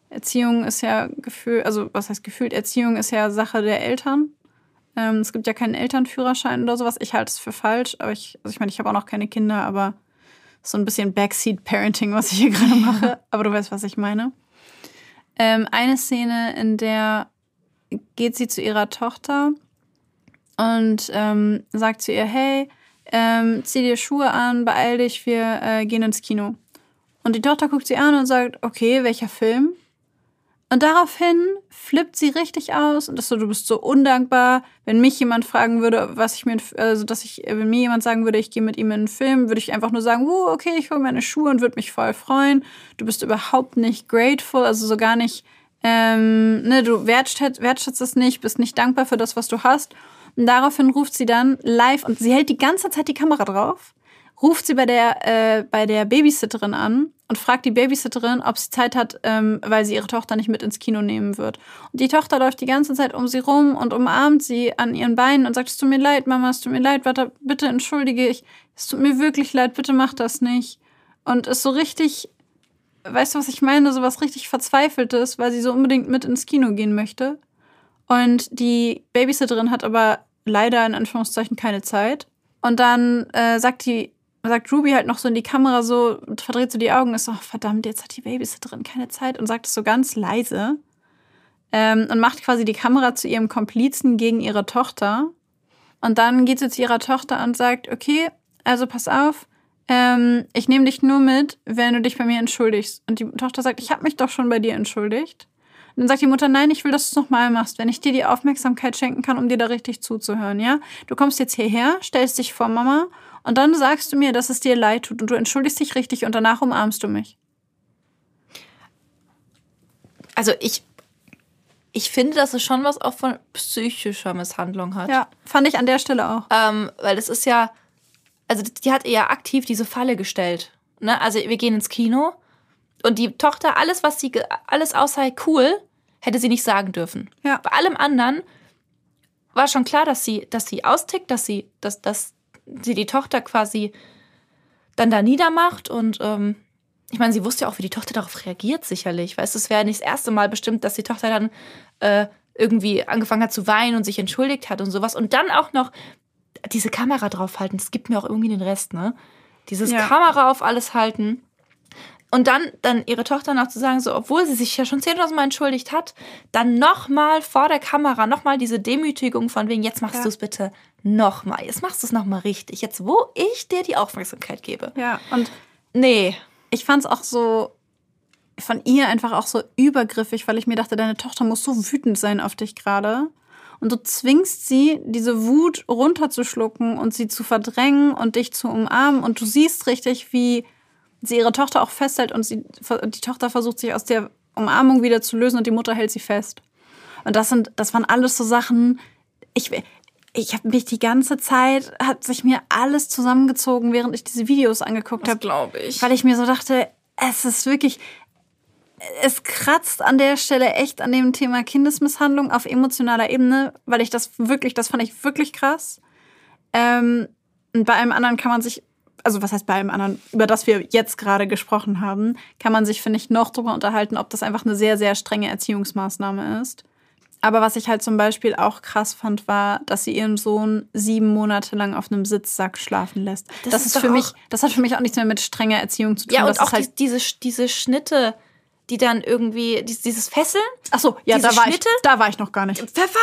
Erziehung ist ja Gefühl, also was heißt gefühlt? Erziehung ist ja Sache der Eltern. Ähm, es gibt ja keinen Elternführerschein oder sowas. Ich halte es für falsch, aber ich, also ich meine, ich habe auch noch keine Kinder, aber so ein bisschen Backseat-Parenting, was ich hier (laughs) gerade mache. Aber du weißt, was ich meine. Ähm, eine Szene, in der geht sie zu ihrer Tochter und ähm, sagt zu ihr, hey, ähm, zieh dir Schuhe an, beeil dich, wir äh, gehen ins Kino. Und die Tochter guckt sie an und sagt, okay, welcher Film? Und daraufhin flippt sie richtig aus und ist so, du bist so undankbar. Wenn mich jemand fragen würde, was ich mir, also dass ich, wenn mir jemand sagen würde, ich gehe mit ihm in einen Film, würde ich einfach nur sagen, oh, okay, ich hole meine Schuhe und würde mich voll freuen. Du bist überhaupt nicht grateful, also so gar nicht, ähm, ne, du wertschätzt, wertschätzt es nicht, bist nicht dankbar für das, was du hast. Und daraufhin ruft sie dann live und sie hält die ganze Zeit die Kamera drauf, ruft sie bei der, äh, bei der Babysitterin an und fragt die Babysitterin, ob sie Zeit hat, ähm, weil sie ihre Tochter nicht mit ins Kino nehmen wird. Und die Tochter läuft die ganze Zeit um sie rum und umarmt sie an ihren Beinen und sagt, es tut mir leid, Mama, es tut mir leid, warte, bitte entschuldige ich, es tut mir wirklich leid, bitte mach das nicht. Und ist so richtig, weißt du, was ich meine, so was richtig Verzweifeltes, weil sie so unbedingt mit ins Kino gehen möchte. Und die Babysitterin hat aber leider in Anführungszeichen keine Zeit. Und dann äh, sagt die, sagt Ruby halt noch so in die Kamera so, verdreht so die Augen, ist so, oh, verdammt, jetzt hat die Babysitterin keine Zeit und sagt es so ganz leise. Ähm, und macht quasi die Kamera zu ihrem Komplizen gegen ihre Tochter. Und dann geht sie zu ihrer Tochter und sagt, okay, also pass auf, ähm, ich nehme dich nur mit, wenn du dich bei mir entschuldigst. Und die Tochter sagt, ich habe mich doch schon bei dir entschuldigt. Dann sagt die Mutter, nein, ich will, dass du es nochmal machst, wenn ich dir die Aufmerksamkeit schenken kann, um dir da richtig zuzuhören, ja? Du kommst jetzt hierher, stellst dich vor Mama und dann sagst du mir, dass es dir leid tut und du entschuldigst dich richtig und danach umarmst du mich. Also ich, ich finde, dass es schon was auch von psychischer Misshandlung hat. Ja, fand ich an der Stelle auch. Ähm, weil das ist ja, also die hat eher aktiv diese Falle gestellt. Ne? Also wir gehen ins Kino und die Tochter, alles, was sie, alles außer cool, hätte sie nicht sagen dürfen. Ja. Bei allem anderen war schon klar, dass sie, dass sie austickt, dass sie, dass, dass sie die Tochter quasi dann da niedermacht und ähm, ich meine, sie wusste ja auch, wie die Tochter darauf reagiert, sicherlich. Weißt du, es wäre nicht das erste Mal bestimmt, dass die Tochter dann äh, irgendwie angefangen hat zu weinen und sich entschuldigt hat und sowas. Und dann auch noch diese Kamera draufhalten. Das gibt mir auch irgendwie den Rest, ne? Dieses Ja. Kamera auf alles halten. Und dann, dann ihre Tochter noch zu sagen, so, obwohl sie sich ja schon 10.000 Mal entschuldigt hat, dann nochmal vor der Kamera, nochmal diese Demütigung von wegen, jetzt machst Ja. du es bitte nochmal. Jetzt machst du es nochmal richtig. Jetzt, wo ich dir die Aufmerksamkeit gebe. Ja, und Nee. ich fand es auch so von ihr einfach auch so übergriffig, weil ich mir dachte, deine Tochter muss so wütend sein auf dich gerade. Und du zwingst sie, diese Wut runterzuschlucken und sie zu verdrängen und dich zu umarmen. Und du siehst richtig, wie sie ihre Tochter auch festhält und sie, die Tochter versucht sich aus der Umarmung wieder zu lösen und die Mutter hält sie fest. Und das sind, das waren alles so Sachen. Ich, ich habe mich die ganze Zeit, hat sich mir alles zusammengezogen, während ich diese Videos angeguckt habe. glaube ich. Weil ich mir so dachte, es ist wirklich, es kratzt an der Stelle echt an dem Thema Kindesmisshandlung auf emotionaler Ebene, weil ich das wirklich, das fand ich wirklich krass. Ähm, und bei einem anderen kann man sich, also was heißt bei einem anderen, über das wir jetzt gerade gesprochen haben, kann man sich, finde ich, noch drüber unterhalten, ob das einfach eine sehr, sehr strenge Erziehungsmaßnahme ist. Aber was ich halt zum Beispiel auch krass fand, war, dass sie ihren Sohn sieben Monate lang auf einem Sitzsack schlafen lässt. Das, Das ist, für mich, auch- das hat für mich auch nichts mehr mit strenger Erziehung zu tun. Ja, das und auch ist halt, die, diese, diese Schnitte, die dann irgendwie, dieses, Fesseln, ach so, ja, da war, ich, Schnitte? da war ich noch gar nicht. Pfeffer,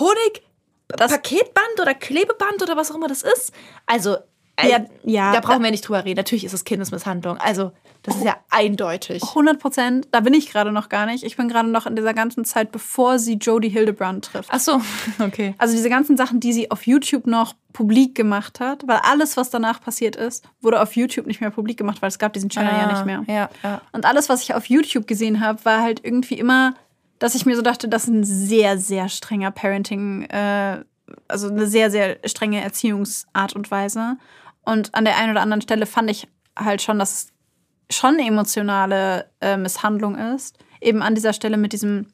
Honig, Das- Paketband oder Klebeband oder was auch immer das ist. Also, Ja, ja, da brauchen wir nicht drüber reden. Natürlich ist es Kindesmisshandlung. Also, das ist ja eindeutig. 100 Prozent, da bin ich gerade noch gar nicht. Ich bin gerade noch in dieser ganzen Zeit, bevor sie Jodie Hildebrand trifft. Ach so, (laughs) okay. Also diese ganzen Sachen, die sie auf YouTube noch publik gemacht hat, weil alles, was danach passiert ist, wurde auf YouTube nicht mehr publik gemacht, weil es gab diesen Channel ja nicht mehr. Ah, Ja, ja. Und alles, was ich auf YouTube gesehen habe, war halt irgendwie immer, dass ich mir so dachte, das ist ein sehr, sehr strenger Parenting, äh, also eine sehr, sehr strenge Erziehungsart und Weise. Und an der einen oder anderen Stelle fand ich halt schon, dass es schon emotionale äh, Misshandlung ist. Eben an dieser Stelle mit diesem,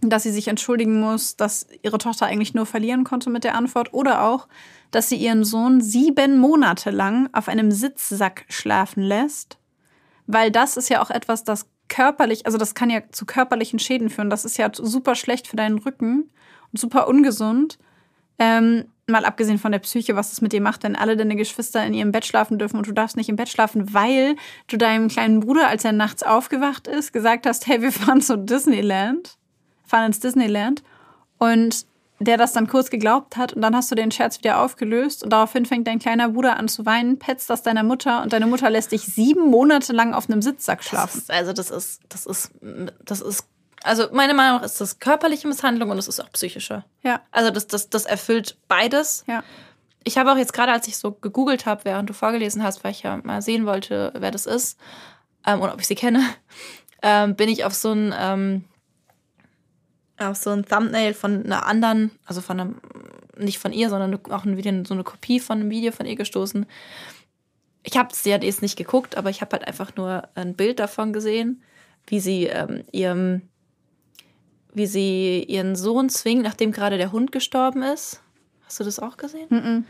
dass sie sich entschuldigen muss, dass ihre Tochter eigentlich nur verlieren konnte mit der Antwort. Oder auch, dass sie ihren Sohn sieben Monate lang auf einem Sitzsack schlafen lässt weil das ist ja auch etwas, das körperlich, also das kann ja zu körperlichen Schäden führen. Das ist ja super schlecht für deinen Rücken und super ungesund. Ähm, mal abgesehen von der Psyche, was das mit dir macht, wenn alle deine Geschwister in ihrem Bett schlafen dürfen und du darfst nicht im Bett schlafen, weil du deinem kleinen Bruder, als er nachts aufgewacht ist, gesagt hast, hey, wir fahren zu Disneyland, fahren ins Disneyland und der das dann kurz geglaubt hat und dann hast du den Scherz wieder aufgelöst und daraufhin fängt dein kleiner Bruder an zu weinen, petzt das deiner Mutter und deine Mutter lässt dich sieben Monate lang auf einem Sitzsack Das schlafen. ist, also, das ist, das ist, das ist, also, meine Meinung nach ist das körperliche Misshandlung und es ist auch psychische. Ja, Also, das, das, das erfüllt beides. ja. Ich habe auch jetzt gerade, als ich so gegoogelt habe, während du vorgelesen hast, weil ich ja mal sehen wollte, wer das ist ähm, und ob ich sie kenne, (laughs) ähm, bin ich auf so ein ähm, auf so ein Thumbnail von einer anderen, also von einem, nicht von ihr, sondern auch ein Video, so eine Kopie von einem Video von ihr gestoßen. Ich habe sie hat jetzt nicht geguckt, aber ich habe halt einfach nur ein Bild davon gesehen, wie sie ähm, ihrem, wie sie ihren Sohn zwingt, nachdem gerade der Hund gestorben ist. Hast du das auch gesehen? Mhm.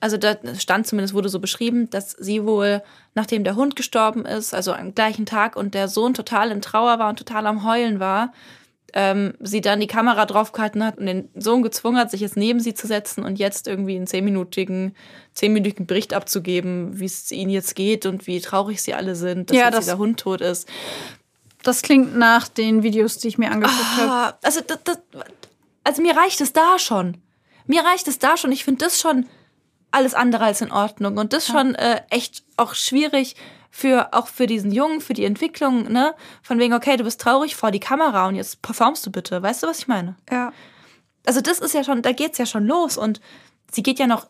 Also da stand zumindest, wurde so beschrieben, dass sie wohl, nachdem der Hund gestorben ist, also am gleichen Tag und der Sohn total in Trauer war und total am Heulen war, ähm, sie dann die Kamera draufgehalten hat und den Sohn gezwungen hat, sich jetzt neben sie zu setzen und jetzt irgendwie einen zehnminütigen, zehnminütigen Bericht abzugeben, wie es ihnen jetzt geht und wie traurig sie alle sind, dass Ja, jetzt das- dieser Hund tot ist. Das klingt nach den Videos, die ich mir angeguckt habe. Ah, also, das, das, also mir reicht es da schon. Mir reicht es da schon. Ich finde das schon alles andere als in Ordnung. Und das schon äh, echt auch schwierig für auch für diesen Jungen, für die Entwicklung, ne? Von wegen, okay, du bist traurig vor die Kamera und jetzt performst du bitte. Weißt du, was ich meine? Ja. Also das ist ja schon, da geht's ja schon los und sie geht ja noch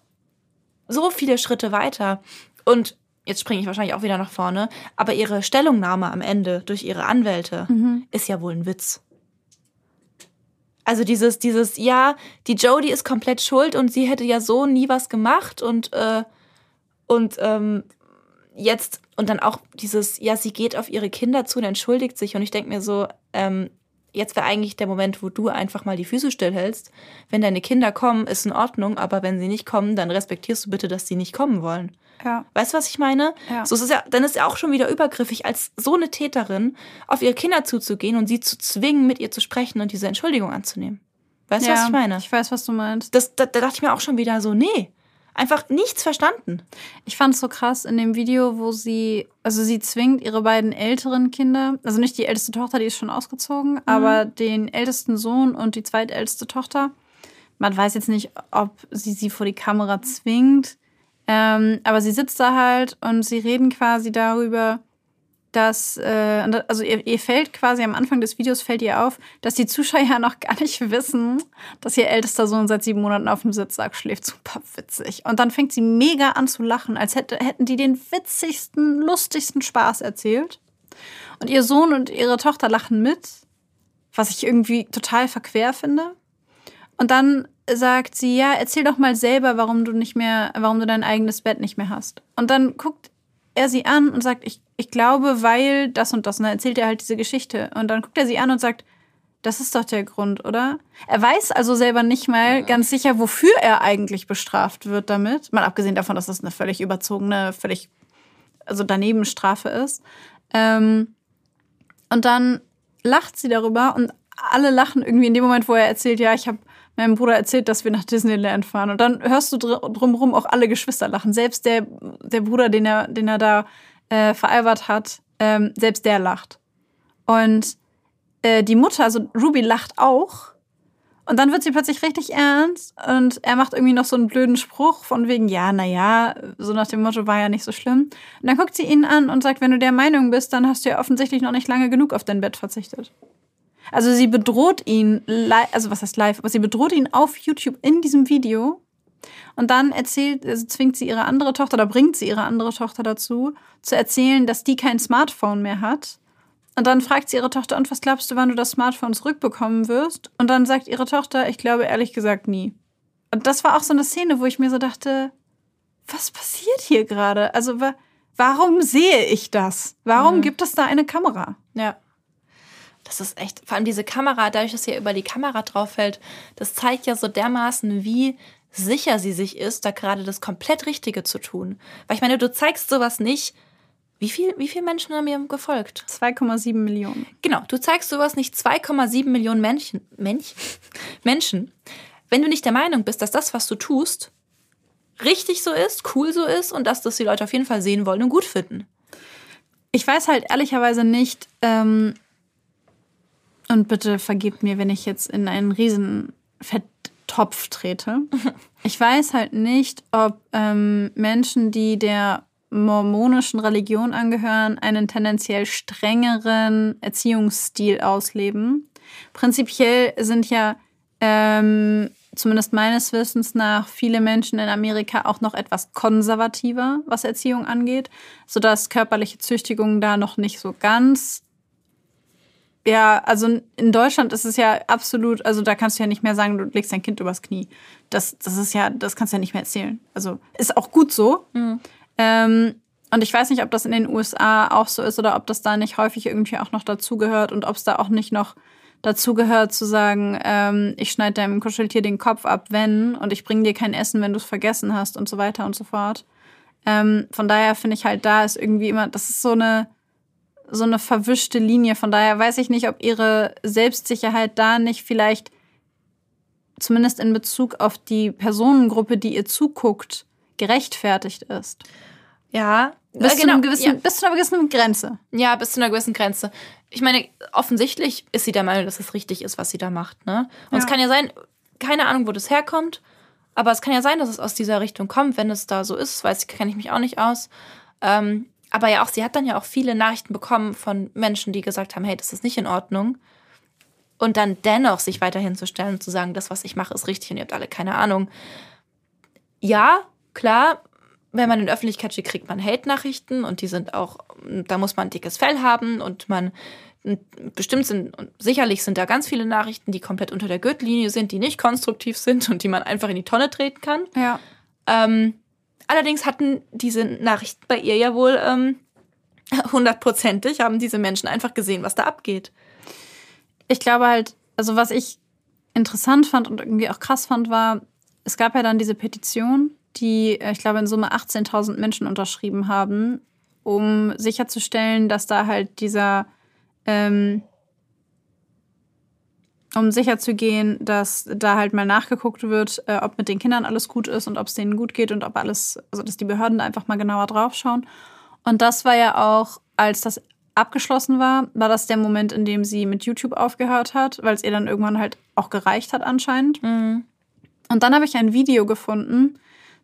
so viele Schritte weiter. Und jetzt springe ich wahrscheinlich auch wieder nach vorne, aber ihre Stellungnahme am Ende durch ihre Anwälte ist ja wohl ein Witz. Also dieses, dieses, ja, die Jodie ist komplett schuld und sie hätte ja so nie was gemacht und, äh, und ähm, jetzt, und dann auch dieses, ja, sie geht auf ihre Kinder zu und entschuldigt sich. Und ich denke mir so, ähm, jetzt wäre eigentlich der Moment, wo du einfach mal die Füße stillhältst. Wenn deine Kinder kommen, ist in Ordnung, aber wenn sie nicht kommen, dann respektierst du bitte, dass sie nicht kommen wollen. Ja. Weißt du, was ich meine? Ja. So ist es ja, dann ist ja auch schon wieder übergriffig, als so eine Täterin auf ihre Kinder zuzugehen und sie zu zwingen, mit ihr zu sprechen und diese Entschuldigung anzunehmen. Weißt du, was ich meine? Ich weiß, was du meinst. Das, da, da dachte ich mir auch schon wieder so, nee, einfach nichts verstanden. Ich fand es so krass in dem Video, wo sie, also sie zwingt ihre beiden älteren Kinder, also nicht die älteste Tochter, die ist schon ausgezogen, aber den ältesten Sohn und die zweitälteste Tochter. Man weiß jetzt nicht, ob sie sie vor die Kamera zwingt, ähm, aber sie sitzt da halt und sie reden quasi darüber, dass, äh, also ihr, ihr fällt quasi am Anfang des Videos fällt ihr auf, dass die Zuschauer (laughs) ja noch gar nicht wissen, dass ihr ältester Sohn seit sieben Monaten auf dem Sitzsack schläft. Super witzig. Und dann fängt sie mega an zu lachen, als hätte, hätten die den witzigsten, lustigsten Spaß erzählt. Und ihr Sohn und ihre Tochter lachen mit, was ich irgendwie total verquer finde. Und dann sagt sie, ja, erzähl doch mal selber, warum du nicht mehr, warum du dein eigenes Bett nicht mehr hast. Und dann guckt er sie an und sagt, ich, ich glaube, weil das und das. Und dann erzählt er halt diese Geschichte. Und dann guckt er sie an und sagt, das ist doch der Grund, oder? Er weiß also selber nicht mal ja. ganz sicher, wofür er eigentlich bestraft wird damit. Mal abgesehen davon, dass das eine völlig überzogene, völlig, also daneben Strafe ist. Ähm, und dann lacht sie darüber und alle lachen irgendwie in dem Moment, wo er erzählt, ja, ich habe meinem Bruder erzählt, dass wir nach Disneyland fahren. Und dann hörst du dr drumherum auch alle Geschwister lachen. Selbst der, der Bruder, den er, den er da äh, veralbert hat, ähm, selbst der lacht. Und äh, die Mutter, also Ruby, lacht auch. Und dann wird sie plötzlich richtig ernst und er macht irgendwie noch so einen blöden Spruch von wegen, ja, naja, so nach dem Motto war ja nicht so schlimm. Und dann guckt sie ihn an und sagt, wenn du der Meinung bist, dann hast du ja offensichtlich noch nicht lange genug auf dein Bett verzichtet. Also sie bedroht ihn, also was heißt live, aber sie bedroht ihn auf YouTube in diesem Video. Und dann erzählt, also zwingt sie ihre andere Tochter oder bringt sie ihre andere Tochter dazu, zu erzählen, dass die kein Smartphone mehr hat. Und dann fragt sie ihre Tochter, und was glaubst du, wann du das Smartphone zurückbekommen wirst? Und dann sagt ihre Tochter, ich glaube ehrlich gesagt nie. Und das war auch so eine Szene, wo ich mir so dachte, was passiert hier gerade? Also warum sehe ich das? Warum mhm. gibt es da eine Kamera? Ja. Das ist echt, vor allem diese Kamera, dadurch, dass hier über die Kamera drauf fällt, das zeigt ja so dermaßen, wie sicher sie sich ist, da gerade das komplett Richtige zu tun. Weil ich meine, du zeigst sowas nicht. Wie viel, wie viele Menschen haben mir gefolgt? 2,7 Millionen. Genau, du zeigst sowas nicht 2,7 Millionen Menschen, Mensch, Menschen, wenn du nicht der Meinung bist, dass das, was du tust, richtig so ist, cool so ist und dass das die Leute auf jeden Fall sehen wollen und gut finden. Ich weiß halt ehrlicherweise nicht, ähm, und bitte vergebt mir, wenn ich jetzt in einen riesen Fetttopf trete. (laughs) Ich weiß halt nicht, ob ähm, Menschen, die der mormonischen Religion angehören, einen tendenziell strengeren Erziehungsstil ausleben. Prinzipiell sind ja ähm, zumindest meines Wissens nach viele Menschen in Amerika auch noch etwas konservativer, was Erziehung angeht, sodass körperliche Züchtigung da noch nicht so ganz ja, also in Deutschland ist es ja absolut, also da kannst du ja nicht mehr sagen, du legst dein Kind übers Knie. Das, das ist ja, das kannst du ja nicht mehr erzählen. Also ist auch gut so. Mhm. Ähm, und ich weiß nicht, ob das in den USA auch so ist oder ob das da nicht häufig irgendwie auch noch dazugehört und ob es da auch nicht noch dazugehört zu sagen, ähm, ich schneide deinem Kuscheltier den Kopf ab, wenn und ich bringe dir kein Essen, wenn du es vergessen hast und so weiter und so fort. Ähm, von daher finde ich halt, da ist irgendwie immer, das ist so eine, so eine verwischte Linie. Von daher weiß ich nicht, ob ihre Selbstsicherheit da nicht vielleicht zumindest in Bezug auf die Personengruppe, die ihr zuguckt, gerechtfertigt ist. Ja, bis, genau, zu, einem gewissen, ja. bis zu einer gewissen Grenze. Ja, bis zu einer gewissen Grenze. Ich meine, offensichtlich ist sie der Meinung, dass es richtig ist, was sie da macht. Ne? Und ja. es kann ja sein, keine Ahnung, wo das herkommt, aber es kann ja sein, dass es aus dieser Richtung kommt, wenn es da so ist, weiß ich, kenne ich mich auch nicht aus. Ähm, aber ja auch, sie hat dann ja auch viele Nachrichten bekommen von Menschen, die gesagt haben, hey, das ist nicht in Ordnung. Und dann dennoch sich weiterhin zu stellen und zu sagen, das, was ich mache, ist richtig und ihr habt alle keine Ahnung. Ja, klar, wenn man in der Öffentlichkeit steht, kriegt man Hate-Nachrichten und die sind auch, da muss man ein dickes Fell haben und man bestimmt sind und sicherlich sind da ganz viele Nachrichten, die komplett unter der Gürtellinie sind, die nicht konstruktiv sind und die man einfach in die Tonne treten kann. Ja. Ähm, Allerdings hatten diese Nachrichten bei ihr ja wohl ähm, hundertprozentig, haben diese Menschen einfach gesehen, was da abgeht. Ich glaube halt, also was ich interessant fand und irgendwie auch krass fand, war, es gab ja dann diese Petition, die, äh, ich glaube, in Summe 18.000 Menschen unterschrieben haben, um sicherzustellen, dass da halt dieser, ähm, um sicher zu gehen, dass da halt mal nachgeguckt wird, äh, ob mit den Kindern alles gut ist und ob es denen gut geht und ob alles, also dass die Behörden da einfach mal genauer drauf schauen. Und das war ja auch, als das abgeschlossen war, war das der Moment, in dem sie mit YouTube aufgehört hat, weil es ihr dann irgendwann halt auch gereicht hat anscheinend. Mhm. Und dann habe ich ein Video gefunden,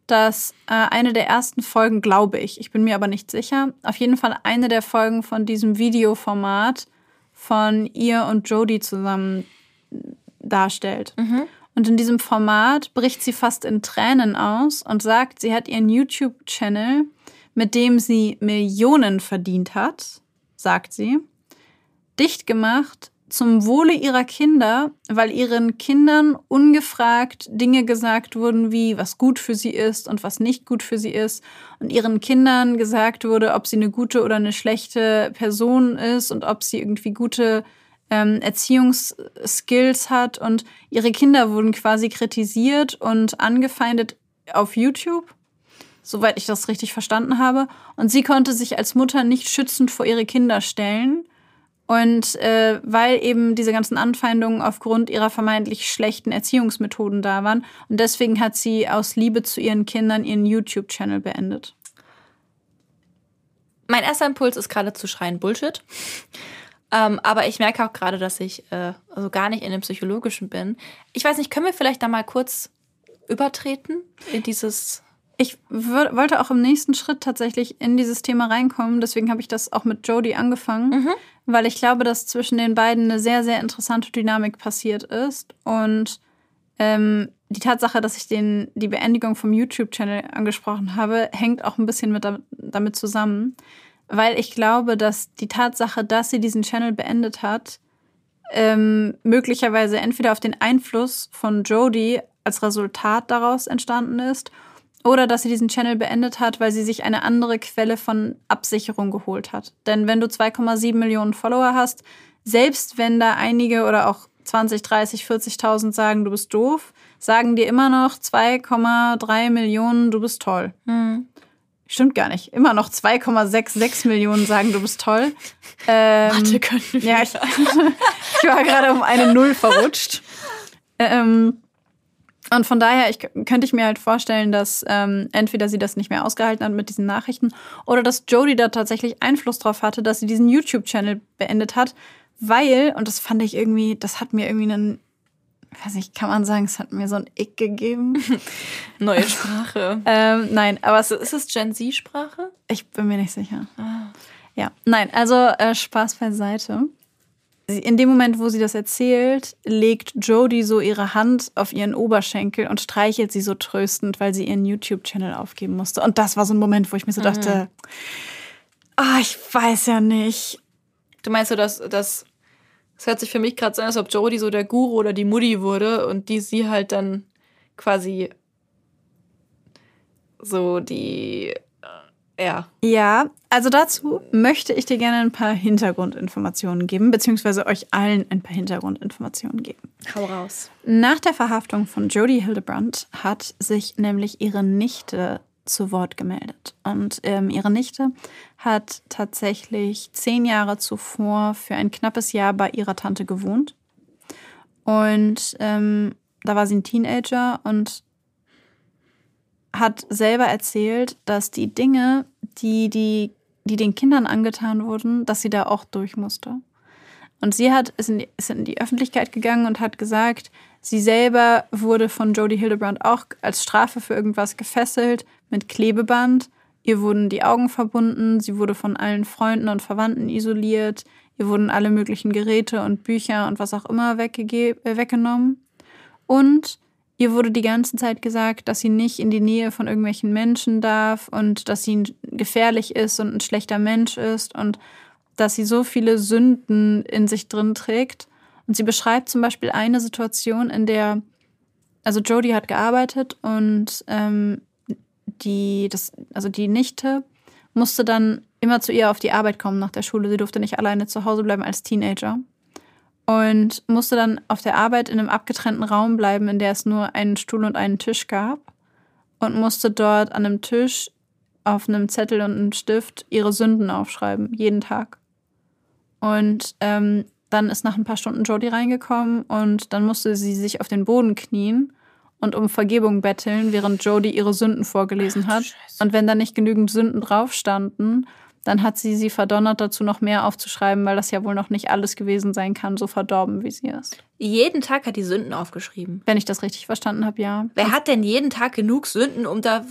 das äh, eine der ersten Folgen, glaube ich, ich bin mir aber nicht sicher, auf jeden Fall eine der Folgen von diesem Videoformat von ihr und Jodie zusammen darstellt. Und in diesem Format bricht sie fast in Tränen aus und sagt, sie hat ihren YouTube-Channel, mit dem sie Millionen verdient hat, sagt sie, dicht gemacht zum Wohle ihrer Kinder, weil ihren Kindern ungefragt Dinge gesagt wurden, wie was gut für sie ist und was nicht gut für sie ist. Und ihren Kindern gesagt wurde, ob sie eine gute oder eine schlechte Person ist und ob sie irgendwie gute ähm, Erziehungsskills hat. Und ihre Kinder wurden quasi kritisiert und angefeindet auf YouTube soweit ich das richtig verstanden habe. Und sie konnte sich als Mutter nicht schützend vor ihre Kinder stellen. Und äh, weil eben diese ganzen Anfeindungen aufgrund ihrer vermeintlich schlechten Erziehungsmethoden da waren. Und deswegen hat sie aus Liebe zu ihren Kindern ihren YouTube-Channel beendet. Mein erster Impuls ist gerade zu schreien Bullshit. Ähm, aber ich merke auch gerade, dass ich äh, also gar nicht in dem Psychologischen bin. Ich weiß nicht, können wir vielleicht da mal kurz übertreten in dieses. Ich wollte auch im nächsten Schritt tatsächlich in dieses Thema reinkommen. Deswegen habe ich das auch mit Jodie angefangen, weil ich glaube, dass zwischen den beiden eine sehr, sehr interessante Dynamik passiert ist. Und ähm, die Tatsache, dass ich den, die Beendigung vom YouTube-Channel angesprochen habe, hängt auch ein bisschen mit da, damit zusammen. Weil ich glaube, dass die Tatsache, dass sie diesen Channel beendet hat, ähm, möglicherweise entweder auf den Einfluss von Jodie als Resultat daraus entstanden ist oder dass sie diesen Channel beendet hat, weil sie sich eine andere Quelle von Absicherung geholt hat. Denn wenn du 2,7 Millionen Follower hast, selbst wenn da einige oder auch 20, 30, 40.000 sagen, du bist doof, sagen dir immer noch 2,3 Millionen, du bist toll. Stimmt gar nicht. Immer noch 2,66 Millionen sagen, du bist toll. Ähm, Mathe können wir. ja, ich, (laughs) ich war gerade um eine Null verrutscht. Ähm, und von daher ich, könnte ich mir halt vorstellen, dass ähm, entweder sie das nicht mehr ausgehalten hat mit diesen Nachrichten oder dass Jodie da tatsächlich Einfluss drauf hatte, dass sie diesen YouTube-Channel beendet hat, weil, und das fand ich irgendwie, das hat mir irgendwie einen, weiß nicht, kann man sagen, es hat mir so ein Ick gegeben. (laughs) Neue Sprache. (laughs) ähm, nein, aber es, Ist es Gen Z-Sprache? ich bin mir nicht sicher. Ja, nein, also äh, Spaß beiseite. In dem Moment, wo sie das erzählt, legt Jodie so ihre Hand auf ihren Oberschenkel und streichelt sie so tröstend, weil sie ihren YouTube-Channel aufgeben musste. Und das war so ein Moment, wo ich mir so dachte, ah, ich weiß ja nicht. Du meinst so, dass das. Es hört sich für mich gerade so an, als ob Jodie so der Guru oder die Mutti wurde und die sie halt dann quasi so die. äh, Ja. Ja, also dazu möchte ich dir gerne ein paar Hintergrundinformationen geben, beziehungsweise euch allen ein paar Hintergrundinformationen geben. Hau raus. Nach der Verhaftung von Jodie Hildebrandt hat sich nämlich ihre Nichte zu Wort gemeldet. Und ähm, ihre Nichte hat tatsächlich zehn Jahre zuvor für ein knappes Jahr bei ihrer Tante gewohnt. Und ähm, da war sie ein Teenager und hat selber erzählt, dass die Dinge, die, die, die den Kindern angetan wurden, dass sie da auch durch musste. Und sie hat, ist, in die, ist in die Öffentlichkeit gegangen und hat gesagt, sie selber wurde von Jodie Hildebrandt auch als Strafe für irgendwas gefesselt mit Klebeband. Ihr wurden die Augen verbunden, sie wurde von allen Freunden und Verwandten isoliert, ihr wurden alle möglichen Geräte und Bücher und was auch immer weggege- äh, weggenommen. Und ihr wurde die ganze Zeit gesagt, dass sie nicht in die Nähe von irgendwelchen Menschen darf und dass sie gefährlich ist und ein schlechter Mensch ist und dass sie so viele Sünden in sich drin trägt. Und sie beschreibt zum Beispiel eine Situation, in der, also Jodie hat gearbeitet und ähm, die, das, also die Nichte musste dann immer zu ihr auf die Arbeit kommen nach der Schule. Sie durfte nicht alleine zu Hause bleiben als Teenager. Und musste dann auf der Arbeit in einem abgetrennten Raum bleiben, in der es nur einen Stuhl und einen Tisch gab. Und musste dort an einem Tisch auf einem Zettel und einem Stift ihre Sünden aufschreiben, jeden Tag. Und ähm, dann ist nach ein paar Stunden Jodie reingekommen und dann musste sie sich auf den Boden knien und um Vergebung betteln, während Jodie ihre Sünden vorgelesen hat. Und wenn da nicht genügend Sünden drauf standen, dann hat sie sie verdonnert dazu, noch mehr aufzuschreiben, weil das ja wohl noch nicht alles gewesen sein kann, so verdorben, wie sie ist. Jeden Tag hat die Sünden aufgeschrieben. Wenn ich das richtig verstanden habe, ja. Wer hat denn jeden Tag genug Sünden, um da,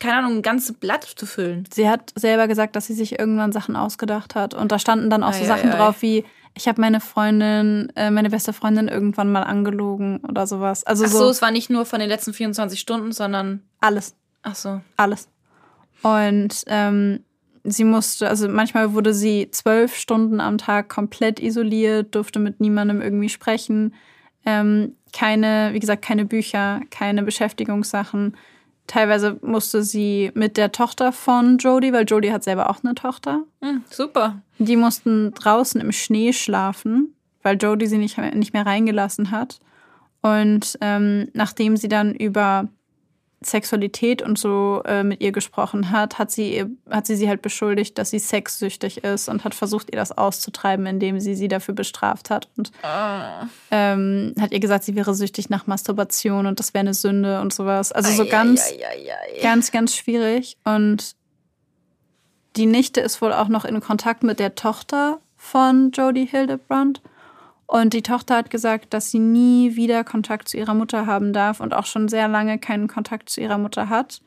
keine Ahnung, ein ganzes Blatt zu füllen? Sie hat selber gesagt, dass sie sich irgendwann Sachen ausgedacht hat. Und da standen dann auch so Ei, Sachen ei, ei. drauf wie, ich habe meine Freundin, äh, meine beste Freundin irgendwann mal angelogen oder sowas. Also Ach so, so es war nicht nur von den letzten 24 Stunden, sondern. alles. Ach so. alles. Und ähm, sie musste, also manchmal wurde sie zwölf Stunden am Tag komplett isoliert, durfte mit niemandem irgendwie sprechen. Ähm, keine, wie gesagt, keine Bücher, keine Beschäftigungssachen. Teilweise musste sie mit der Tochter von Jodie, weil Jodie hat selber auch eine Tochter. Hm, super. Die mussten draußen im Schnee schlafen, weil Jodie sie nicht, nicht mehr reingelassen hat. Und ähm, nachdem sie dann über Sexualität und so äh, mit ihr gesprochen hat, hat sie, hat sie sie halt beschuldigt, dass sie sexsüchtig ist und hat versucht, ihr das auszutreiben, indem sie sie dafür bestraft hat. Und ähm, hat ihr gesagt, sie wäre süchtig nach Masturbation und das wäre eine Sünde und sowas. Also so Ei, ganz, ei, ei, ei, ei. ganz, ganz schwierig. Und die Nichte ist wohl auch noch in Kontakt mit der Tochter von Jodie Hildebrand. Und die Tochter hat gesagt, dass sie nie wieder Kontakt zu ihrer Mutter haben darf und auch schon sehr lange keinen Kontakt zu ihrer Mutter hat.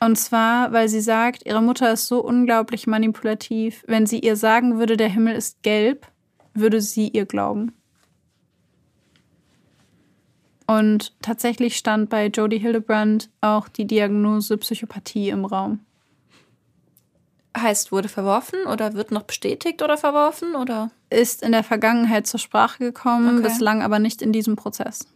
Und zwar, weil sie sagt, ihre Mutter ist so unglaublich manipulativ. Wenn sie ihr sagen würde, der Himmel ist gelb, würde sie ihr glauben. Und tatsächlich stand bei Jodie Hildebrand auch die Diagnose Psychopathie im Raum. Heißt, wurde verworfen oder wird noch bestätigt oder verworfen oder? Ist in der Vergangenheit zur Sprache gekommen, Okay. bislang aber nicht in diesem Prozess.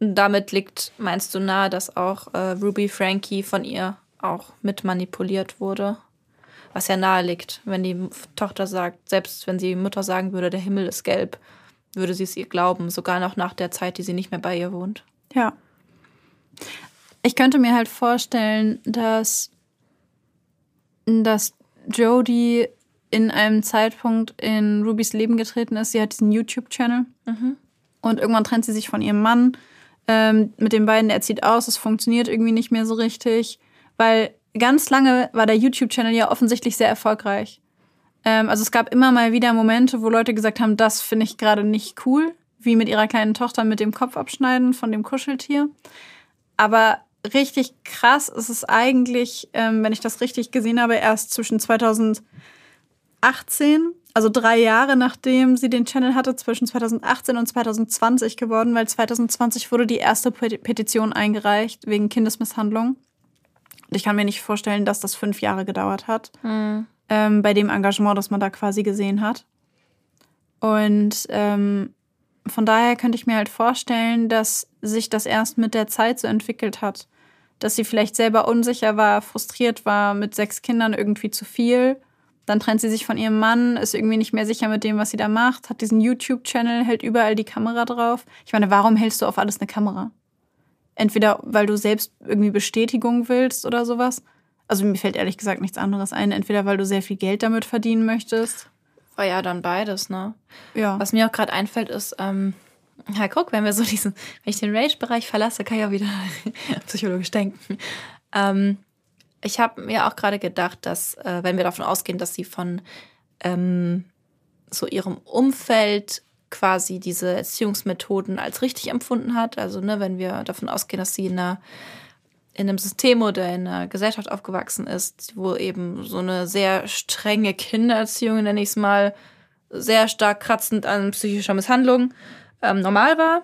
Damit liegt, meinst du nahe, dass auch äh, Ruby Frankie von ihr auch mit manipuliert wurde? Was ja nahe liegt, wenn die Tochter sagt, selbst wenn die Mutter sagen würde, der Himmel ist gelb, würde sie es ihr glauben, sogar noch nach der Zeit, die sie nicht mehr bei ihr wohnt. Ja. Ich könnte mir halt vorstellen, dass, dass Jodie in einem Zeitpunkt in Rubys Leben getreten ist. Sie hat diesen YouTube-Channel. Und irgendwann trennt sie sich von ihrem Mann. Ähm, mit den beiden, er zieht aus, es funktioniert irgendwie nicht mehr so richtig. Weil ganz lange war der YouTube-Channel ja offensichtlich sehr erfolgreich. Ähm, also es gab immer mal wieder Momente, wo Leute gesagt haben, das finde ich gerade nicht cool, wie mit ihrer kleinen Tochter mit dem Kopf abschneiden von dem Kuscheltier. Aber richtig krass ist es eigentlich, ähm, wenn ich das richtig gesehen habe, erst zwischen 2018, also drei Jahre nachdem sie den Channel hatte, zwischen 2018 und 2020 geworden, weil 2020 wurde die erste Pet- Petition eingereicht wegen Kindesmisshandlung. Und ich kann mir nicht vorstellen, dass das fünf Jahre gedauert hat ähm, bei dem Engagement, das man da quasi gesehen hat. Und ähm, von daher könnte ich mir halt vorstellen, dass sich das erst mit der Zeit so entwickelt hat. Dass sie vielleicht selber unsicher war, frustriert war, mit sechs Kindern irgendwie zu viel. Dann trennt sie sich von ihrem Mann, ist irgendwie nicht mehr sicher mit dem, was sie da macht, hat diesen YouTube-Channel, hält überall die Kamera drauf. Ich meine, warum hältst du auf alles eine Kamera? Entweder weil du selbst irgendwie Bestätigung willst oder sowas. Also mir fällt ehrlich gesagt nichts anderes ein. Entweder weil du sehr viel Geld damit verdienen möchtest. War ja dann beides, ne? Ja. Was mir auch gerade einfällt, ist, ähm, ja, guck, wenn wir so diesen, wenn ich den Rage-Bereich verlasse, kann ich auch wieder (laughs) psychologisch denken. Ähm, ich habe mir auch gerade gedacht, dass, äh, wenn wir davon ausgehen, dass sie von ähm, so ihrem Umfeld quasi diese Erziehungsmethoden als richtig empfunden hat, also ne, wenn wir davon ausgehen, dass sie in einer in einem System oder in einer Gesellschaft aufgewachsen ist, wo eben so eine sehr strenge Kindererziehung, nenne ich es mal, sehr stark kratzend an psychischer Misshandlung ähm, normal war.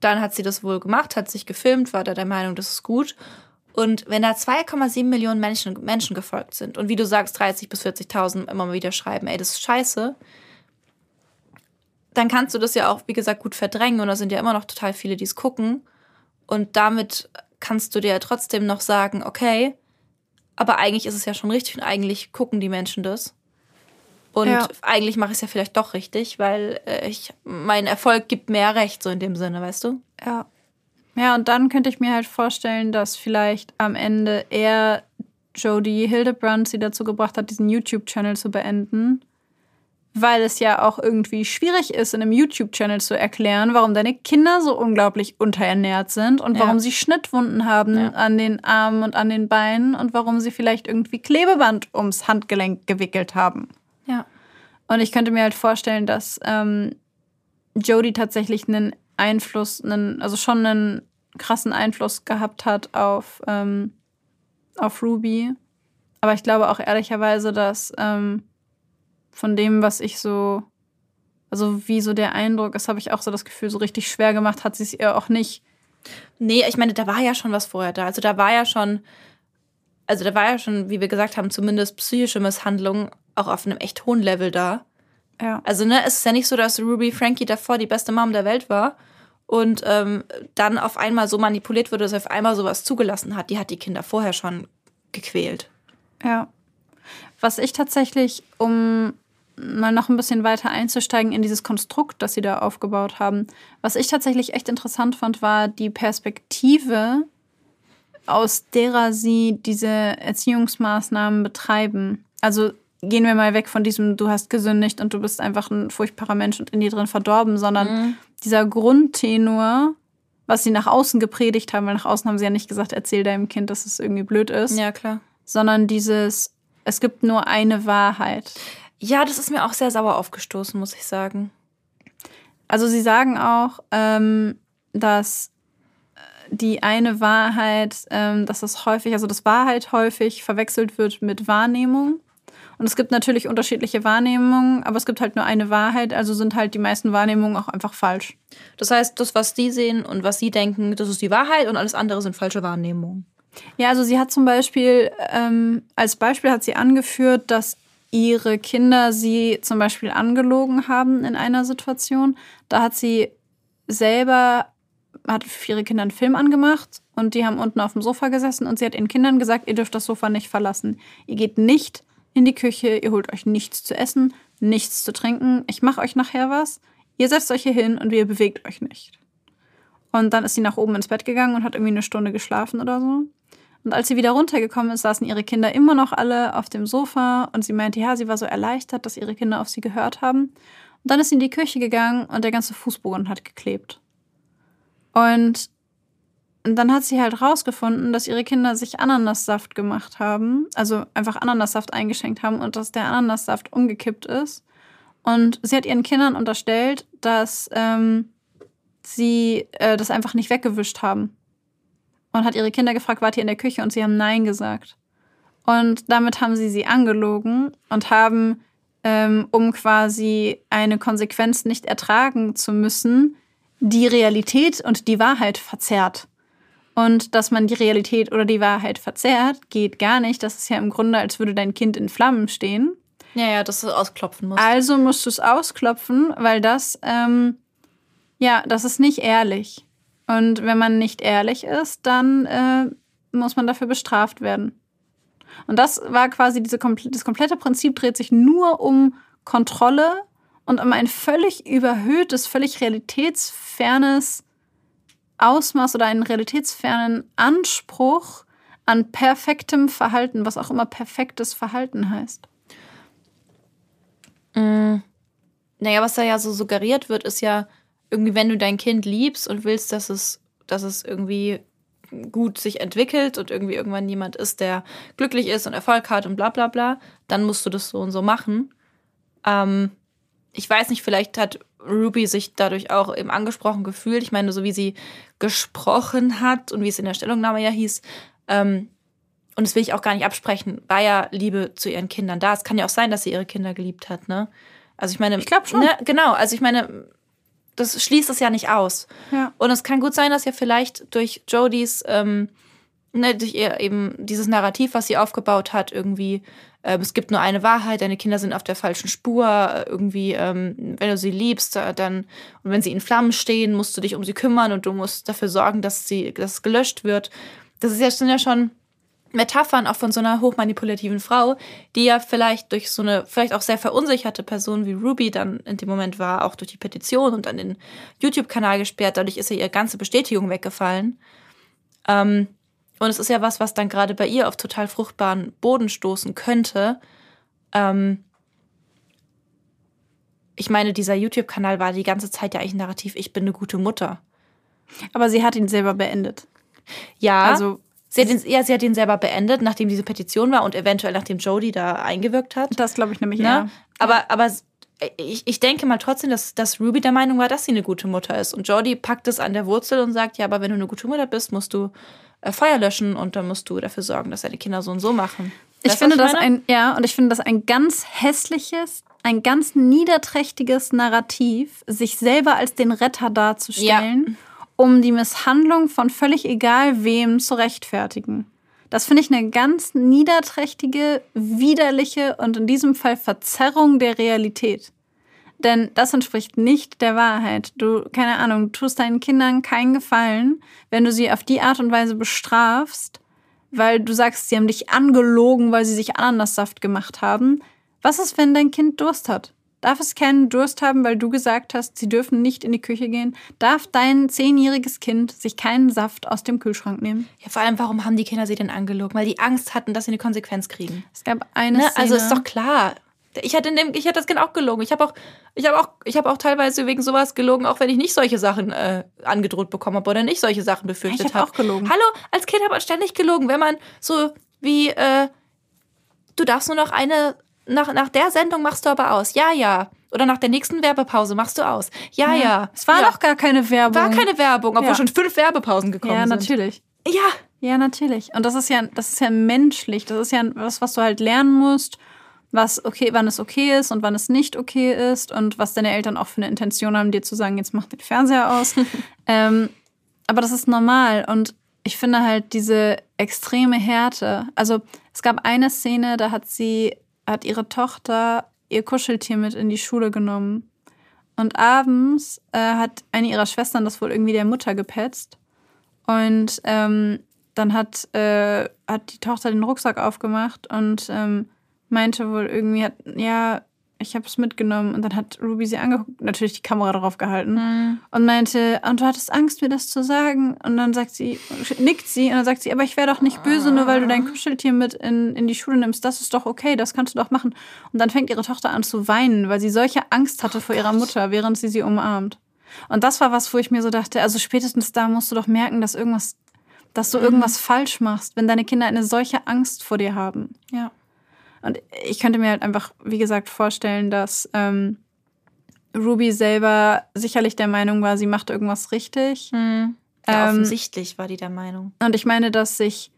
Dann hat sie das wohl gemacht, hat sich gefilmt, war da der Meinung, das ist gut. Und wenn da 2,7 Millionen Menschen, Menschen gefolgt sind und wie du sagst, 30.000 bis 40.000 immer mal wieder schreiben, ey, das ist scheiße, dann kannst du das ja auch, wie gesagt, gut verdrängen. Und da sind ja immer noch total viele, die es gucken. Und damit kannst du dir ja trotzdem noch sagen, okay, aber eigentlich ist es ja schon richtig und eigentlich gucken die Menschen das. Und Ja. eigentlich mache ich es ja vielleicht doch richtig, weil äh, ich, mein Erfolg gibt ja recht, so in dem Sinne, weißt du? Ja. Ja, und dann könnte ich mir halt vorstellen, dass vielleicht am Ende eher Jodie Hildebrand sie dazu gebracht hat, diesen YouTube-Channel zu beenden. Weil es ja auch irgendwie schwierig ist, in einem YouTube-Channel zu erklären, warum deine Kinder so unglaublich unterernährt sind und Ja. warum sie Schnittwunden haben Ja. an den Armen und an den Beinen und warum sie vielleicht irgendwie Klebeband ums Handgelenk gewickelt haben. Ja. Und ich könnte mir halt vorstellen, dass ähm, Jodie tatsächlich einen Einfluss, einen, also schon einen krassen Einfluss gehabt hat auf, ähm, auf Ruby. Aber ich glaube auch ehrlicherweise, dass ähm, von dem, was ich so, also wie so der Eindruck ist, habe ich auch so das Gefühl, so richtig schwer gemacht hat sie es ihr auch nicht. Nee, ich meine, da war ja schon was vorher da. Also da war ja schon, also da war ja schon, wie wir gesagt haben, zumindest psychische Misshandlung auch auf einem echt hohen Level da. Ja. Also, ne, es ist ja nicht so, dass Ruby Frankie davor die beste Mom der Welt war und ähm, dann auf einmal so manipuliert wurde, dass sie auf einmal sowas zugelassen hat. Die hat die Kinder vorher schon gequält. Ja. Was ich tatsächlich, um mal noch ein bisschen weiter einzusteigen in dieses Konstrukt, das sie da aufgebaut haben, was ich tatsächlich echt interessant fand, war die Perspektive, aus derer sie diese Erziehungsmaßnahmen betreiben. Also gehen wir mal weg von diesem, du hast gesündigt und du bist einfach ein furchtbarer Mensch und in dir drin verdorben, sondern dieser Grundtenor, was sie nach außen gepredigt haben, weil nach außen haben sie ja nicht gesagt, erzähl deinem Kind, dass es irgendwie blöd ist Ja, klar. sondern dieses, es gibt nur eine Wahrheit. Ja, das ist mir auch sehr sauer aufgestoßen, muss ich sagen. Also sie sagen auch, ähm, dass äh, die eine Wahrheit, ähm, dass das häufig, also dass Wahrheit häufig verwechselt wird mit Wahrnehmung. Und es gibt natürlich unterschiedliche Wahrnehmungen, aber es gibt halt nur eine Wahrheit, also sind halt die meisten Wahrnehmungen auch einfach falsch. Das heißt, das, was die sehen und was sie denken, das ist die Wahrheit und alles andere sind falsche Wahrnehmungen. Ja, also sie hat zum Beispiel, ähm, als Beispiel hat sie angeführt, dass ihre Kinder sie zum Beispiel angelogen haben in einer Situation. Da hat sie selber, hat für ihre Kinder einen Film angemacht und die haben unten auf dem Sofa gesessen und sie hat ihren Kindern gesagt, ihr dürft das Sofa nicht verlassen. Ihr geht nicht in die Küche, ihr holt euch nichts zu essen, nichts zu trinken. Ich mache euch nachher was. Ihr setzt euch hier hin und ihr bewegt euch nicht. Und dann ist sie nach oben ins Bett gegangen und hat irgendwie eine Stunde geschlafen oder so. Und als sie wieder runtergekommen ist, saßen ihre Kinder immer noch alle auf dem Sofa und sie meinte, ja, sie war so erleichtert, dass ihre Kinder auf sie gehört haben. Und dann ist sie in die Küche gegangen und der ganze Fußboden hat geklebt. Und dann hat sie halt rausgefunden, dass ihre Kinder sich Ananassaft gemacht haben, also einfach Ananassaft eingeschenkt haben und dass der Ananassaft umgekippt ist. Und sie hat ihren Kindern unterstellt, dass ähm, sie äh, das einfach nicht weggewischt haben und hat ihre Kinder gefragt, wart ihr in der Küche? Und sie haben Nein gesagt. Und damit haben sie sie angelogen und haben, ähm, um quasi eine Konsequenz nicht ertragen zu müssen, die Realität und die Wahrheit verzerrt. Und dass man die Realität oder die Wahrheit verzerrt, geht gar nicht. Das ist ja im Grunde, als würde dein Kind in Flammen stehen. Ja, ja, dass du ausklopfen musst. Also musst du es ausklopfen, weil das, ähm, ja, das ist nicht ehrlich. Und wenn man nicht ehrlich ist, dann äh, muss man dafür bestraft werden. Und das war quasi diese das komplette Prinzip dreht sich nur um Kontrolle und um ein völlig überhöhtes, völlig realitätsfernes Ausmaß oder einen realitätsfernen Anspruch an perfektem Verhalten, was auch immer perfektes Verhalten heißt. Naja, was da ja so suggeriert wird, ist ja irgendwie, wenn du dein Kind liebst und willst, dass es, dass es irgendwie gut sich entwickelt und irgendwie irgendwann jemand ist, der glücklich ist und Erfolg hat und bla bla bla, dann musst du das so und so machen. Ähm, ich weiß nicht, vielleicht hat Ruby sich dadurch auch eben angesprochen gefühlt. Ich meine, so wie sie gesprochen hat und wie es in der Stellungnahme ja hieß, ähm, und das will ich auch gar nicht absprechen, war ja Liebe zu ihren Kindern da. Es kann ja auch sein, dass sie ihre Kinder geliebt hat, ne? Also ich meine, Ich glaub schon. Ne, genau, also ich meine, das schließt es ja nicht aus. Ja. Und es kann gut sein, dass ja vielleicht durch Jodys, ähm, ne, durch ihr eben dieses Narrativ, was sie aufgebaut hat, irgendwie, ähm, es gibt nur eine Wahrheit, deine Kinder sind auf der falschen Spur, irgendwie, ähm, wenn du sie liebst, äh, dann, und wenn sie in Flammen stehen, musst du dich um sie kümmern und du musst dafür sorgen, dass sie, dass es gelöscht wird. Das ist ja, sind ja schon Metaphern auch von so einer hochmanipulativen Frau, die ja vielleicht durch so eine, vielleicht auch sehr verunsicherte Person wie Ruby dann in dem Moment war, auch durch die Petition und dann den YouTube-Kanal gesperrt. Dadurch ist ja ihre ganze Bestätigung weggefallen. Ähm, und es ist ja was, was dann gerade bei ihr auf total fruchtbaren Boden stoßen könnte. Ähm, ich meine, dieser YouTube-Kanal war die ganze Zeit ja eigentlich ein Narrativ, ich bin eine gute Mutter. Aber sie hat ihn selber beendet. Ja, Also sie hat, ihn, ja, sie hat ihn selber beendet, nachdem diese Petition war und eventuell nachdem Jodie da eingewirkt hat. das glaube ich nämlich Ne? eher. Aber, aber ich, ich denke mal trotzdem, dass, dass Ruby der Meinung war, dass sie eine gute Mutter ist. Und Jodie packt es an der Wurzel und sagt, ja, aber wenn du eine gute Mutter bist, musst du äh, Feuer löschen und dann musst du dafür sorgen, dass deine Kinder so und so machen. Ich Weißt du, finde das ein, ja, und ich finde das ein ganz hässliches, ein ganz niederträchtiges Narrativ, sich selber als den Retter darzustellen, um die Misshandlung von völlig egal wem zu rechtfertigen. Das finde ich eine ganz niederträchtige, widerliche und in diesem Fall Verzerrung der Realität. Denn das entspricht nicht der Wahrheit. Du, keine Ahnung, tust deinen Kindern keinen Gefallen, wenn du sie auf die Art und Weise bestrafst, weil du sagst, sie haben dich angelogen, weil sie sich Ananassaft gemacht haben. Was ist, wenn dein Kind Durst hat? Darf es keinen Durst haben, weil du gesagt hast, sie dürfen nicht in die Küche gehen? Darf dein zehnjähriges Kind sich keinen Saft aus dem Kühlschrank nehmen? Ja, vor allem, warum haben die Kinder sie denn angelogen? Weil die Angst hatten, dass sie eine Konsequenz kriegen. Es gab eine Ne? Also ist doch klar. Ich hatte, in dem, ich hatte das Kind auch gelogen. Ich habe auch, ich habe auch, ich habe auch teilweise wegen sowas gelogen, auch wenn ich nicht solche Sachen äh, angedroht bekommen habe oder nicht solche Sachen befürchtet Ich hab habe. auch gelogen. Hallo, als Kind hat man ständig gelogen, wenn man so wie, äh, du darfst nur noch eine, nach, nach der Sendung machst du aber aus. Ja, ja. Oder nach der nächsten Werbepause machst du aus. Ja, ja. Es war ja. doch gar keine Werbung. War keine Werbung, obwohl Ja. schon fünf Werbepausen gekommen Ja, sind. natürlich. Ja. Ja, natürlich. Und das ist ja, das ist ja menschlich. Das ist ja was, was du halt lernen musst, was okay, wann es okay ist und wann es nicht okay ist und was deine Eltern auch für eine Intention haben, dir zu sagen, jetzt mach den Fernseher aus. (laughs) ähm, aber das ist normal und ich finde halt diese extreme Härte. Also es gab eine Szene, da hat sie, hat ihre Tochter ihr Kuscheltier mit in die Schule genommen. Und abends äh, hat eine ihrer Schwestern das wohl irgendwie der Mutter gepetzt. Und ähm, dann hat, äh, hat die Tochter den Rucksack aufgemacht und ähm, meinte wohl irgendwie, hat, ja, ich habe es mitgenommen. Und dann hat Ruby sie angeguckt, natürlich die Kamera drauf gehalten und meinte, und du hattest Angst, mir das zu sagen. Und dann sagt sie, nickt sie und dann sagt sie, aber ich wäre doch nicht böse, nur weil du dein Kuscheltier mit in, in die Schule nimmst. Das ist doch okay, das kannst du doch machen. Und dann fängt ihre Tochter an zu weinen, weil sie solche Angst hatte vor ihrer Mutter, während sie sie umarmt. Und das war was, wo ich mir so dachte, also spätestens da musst du doch merken, dass irgendwas, dass du irgendwas falsch machst, wenn deine Kinder eine solche Angst vor dir haben. Ja. Und ich könnte mir halt einfach, wie gesagt, vorstellen, dass ähm, Ruby selber sicherlich der Meinung war, sie macht irgendwas richtig. Ja, Ähm, offensichtlich war die der Meinung. Und ich meine, dass sich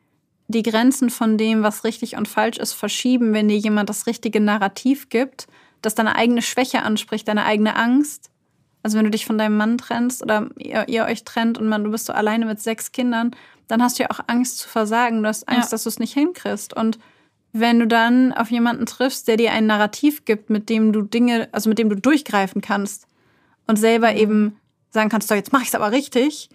die Grenzen von dem, was richtig und falsch ist, verschieben, wenn dir jemand das richtige Narrativ gibt, das deine eigene Schwäche anspricht, deine eigene Angst. Also wenn du dich von deinem Mann trennst oder ihr, ihr euch trennt und man, du bist so alleine mit sechs Kindern, dann hast du ja auch Angst zu versagen. Du hast Angst, Ja. dass du es nicht hinkriegst. Und wenn du dann auf jemanden triffst, der dir ein Narrativ gibt, mit dem du Dinge, also mit dem du durchgreifen kannst und selber eben sagen kannst, so jetzt mach ich es aber richtig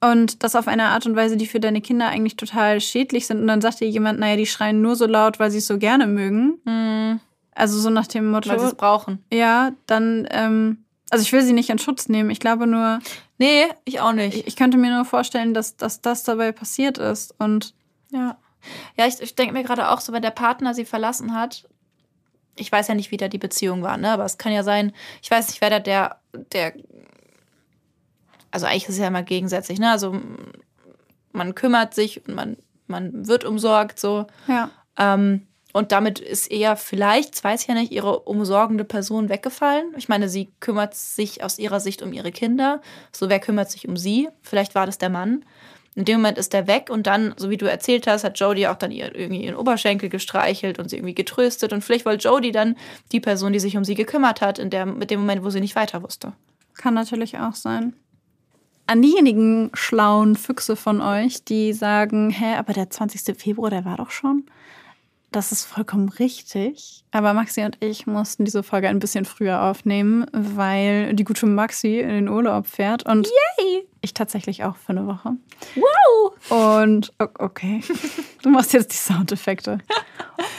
und das auf eine Art und Weise, die für deine Kinder eigentlich total schädlich sind und dann sagt dir jemand, naja, die schreien nur so laut, weil sie es so gerne mögen. Also so nach dem Motto, Weil sie es brauchen. ja, dann, ähm, also ich will sie nicht in Schutz nehmen. Ich glaube nur, Nee, ich auch nicht. ich, ich könnte mir nur vorstellen, dass, dass das dabei passiert ist. Und Ja. Ja, ich, ich denke mir gerade auch so, wenn der Partner sie verlassen hat, ich weiß ja nicht, wie da die Beziehung war, ne? Aber es kann ja sein, ich weiß nicht, wer da der, der, also eigentlich ist es ja immer gegensätzlich, ne? Also man kümmert sich und man, man wird umsorgt, so. ja, Ähm, und damit ist eher vielleicht, das weiß ich ja nicht, ihre umsorgende Person weggefallen. Ich meine, sie kümmert sich aus ihrer Sicht um ihre Kinder. So, wer kümmert sich um sie? Vielleicht war das der Mann. In dem Moment ist er weg und dann, so wie du erzählt hast, hat Jodie auch dann irgendwie ihren Oberschenkel gestreichelt und sie irgendwie getröstet. Und vielleicht war Jodie dann die Person, die sich um sie gekümmert hat, in der, mit dem Moment, wo sie nicht weiter wusste. kann natürlich auch sein. An diejenigen schlauen Füchse von euch, die sagen, hä, aber der 20. Februar, der war doch schon. Das ist vollkommen richtig. Aber Maxi und ich mussten diese Folge ein bisschen früher aufnehmen, weil die gute Maxi in den Urlaub fährt und Yay! ich tatsächlich auch für eine Woche. Wow! Und okay, (laughs) du machst jetzt die Soundeffekte.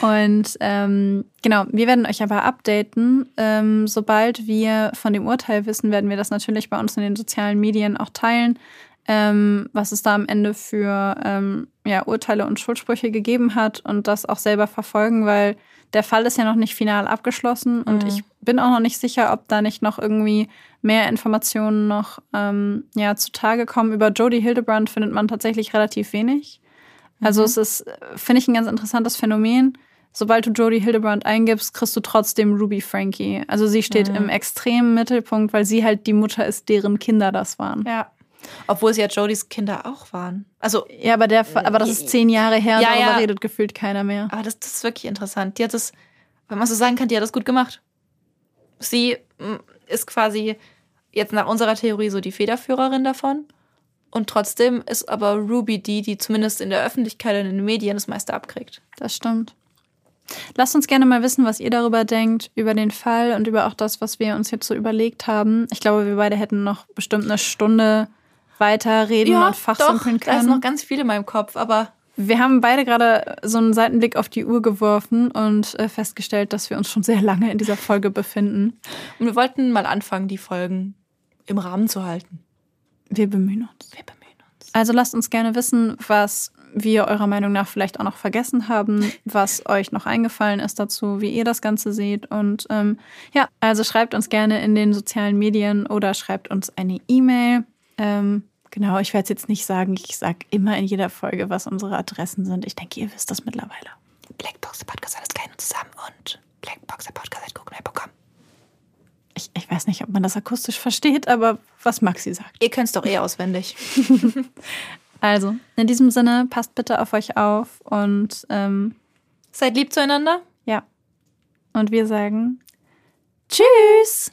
Und ähm, genau, wir werden euch aber updaten. Ähm, sobald wir von dem Urteil wissen, werden wir das natürlich bei uns in den sozialen Medien auch teilen, ähm, was es da am Ende für ähm, ja, Urteile und Schuldsprüche gegeben hat und das auch selber verfolgen, weil der Fall ist ja noch nicht final abgeschlossen und Mhm. ich bin auch noch nicht sicher, ob da nicht noch irgendwie mehr Informationen noch ähm, ja, zutage kommen. Über Jodie Hildebrand findet man tatsächlich relativ wenig. Also es ist, finde ich, ein ganz interessantes Phänomen. Sobald du Jodie Hildebrand eingibst, kriegst du trotzdem Ruby Frankie. Also sie steht Mhm. im extremen Mittelpunkt, weil sie halt die Mutter ist, deren Kinder das waren. Ja. Obwohl es ja Jodys Kinder auch waren. Also, Ja, aber, der, aber das ist zehn Jahre her und Ja, darüber ja. redet gefühlt keiner mehr. aber das, das ist wirklich interessant. Die hat das, wenn man so sagen kann, die hat das gut gemacht. Sie mm, ist quasi jetzt nach unserer Theorie so die Federführerin davon. Und trotzdem ist aber Ruby die, die zumindest in der Öffentlichkeit und in den Medien das meiste abkriegt. Das stimmt. Lasst uns gerne mal wissen, was ihr darüber denkt, über den Fall und über auch das, was wir uns jetzt so überlegt haben. Ich glaube, wir beide hätten noch bestimmt eine Stunde weiter reden und fachsimpeln da ist können. noch ganz viel in meinem Kopf, aber Wir haben beide gerade so einen Seitenblick auf die Uhr geworfen und äh, festgestellt, dass wir uns schon sehr lange in dieser Folge befinden. und wir wollten mal anfangen, die Folgen im Rahmen zu halten. Wir bemühen uns. Wir bemühen uns. Also lasst uns gerne wissen, was wir eurer Meinung nach vielleicht auch noch vergessen haben, was euch noch eingefallen ist dazu, wie ihr das Ganze seht. Und ähm, ja, also schreibt uns gerne in den sozialen Medien oder schreibt uns eine E-Mail. Ähm, genau, ich werde es jetzt nicht sagen. Ich sage immer in jeder Folge, was unsere Adressen sind. Ich denke, ihr wisst das mittlerweile. Blackbox, Podcast, alles klein und zusammen und Blackbox, der Podcast, at googlemail.com. Ich, ich weiß nicht, ob man das akustisch versteht, aber was Maxi sagt. Ihr könnt es doch eh auswendig. (laughs) Also, in diesem Sinne, passt bitte auf euch auf und ähm, Seid lieb zueinander. ja. Und wir sagen Tschüss!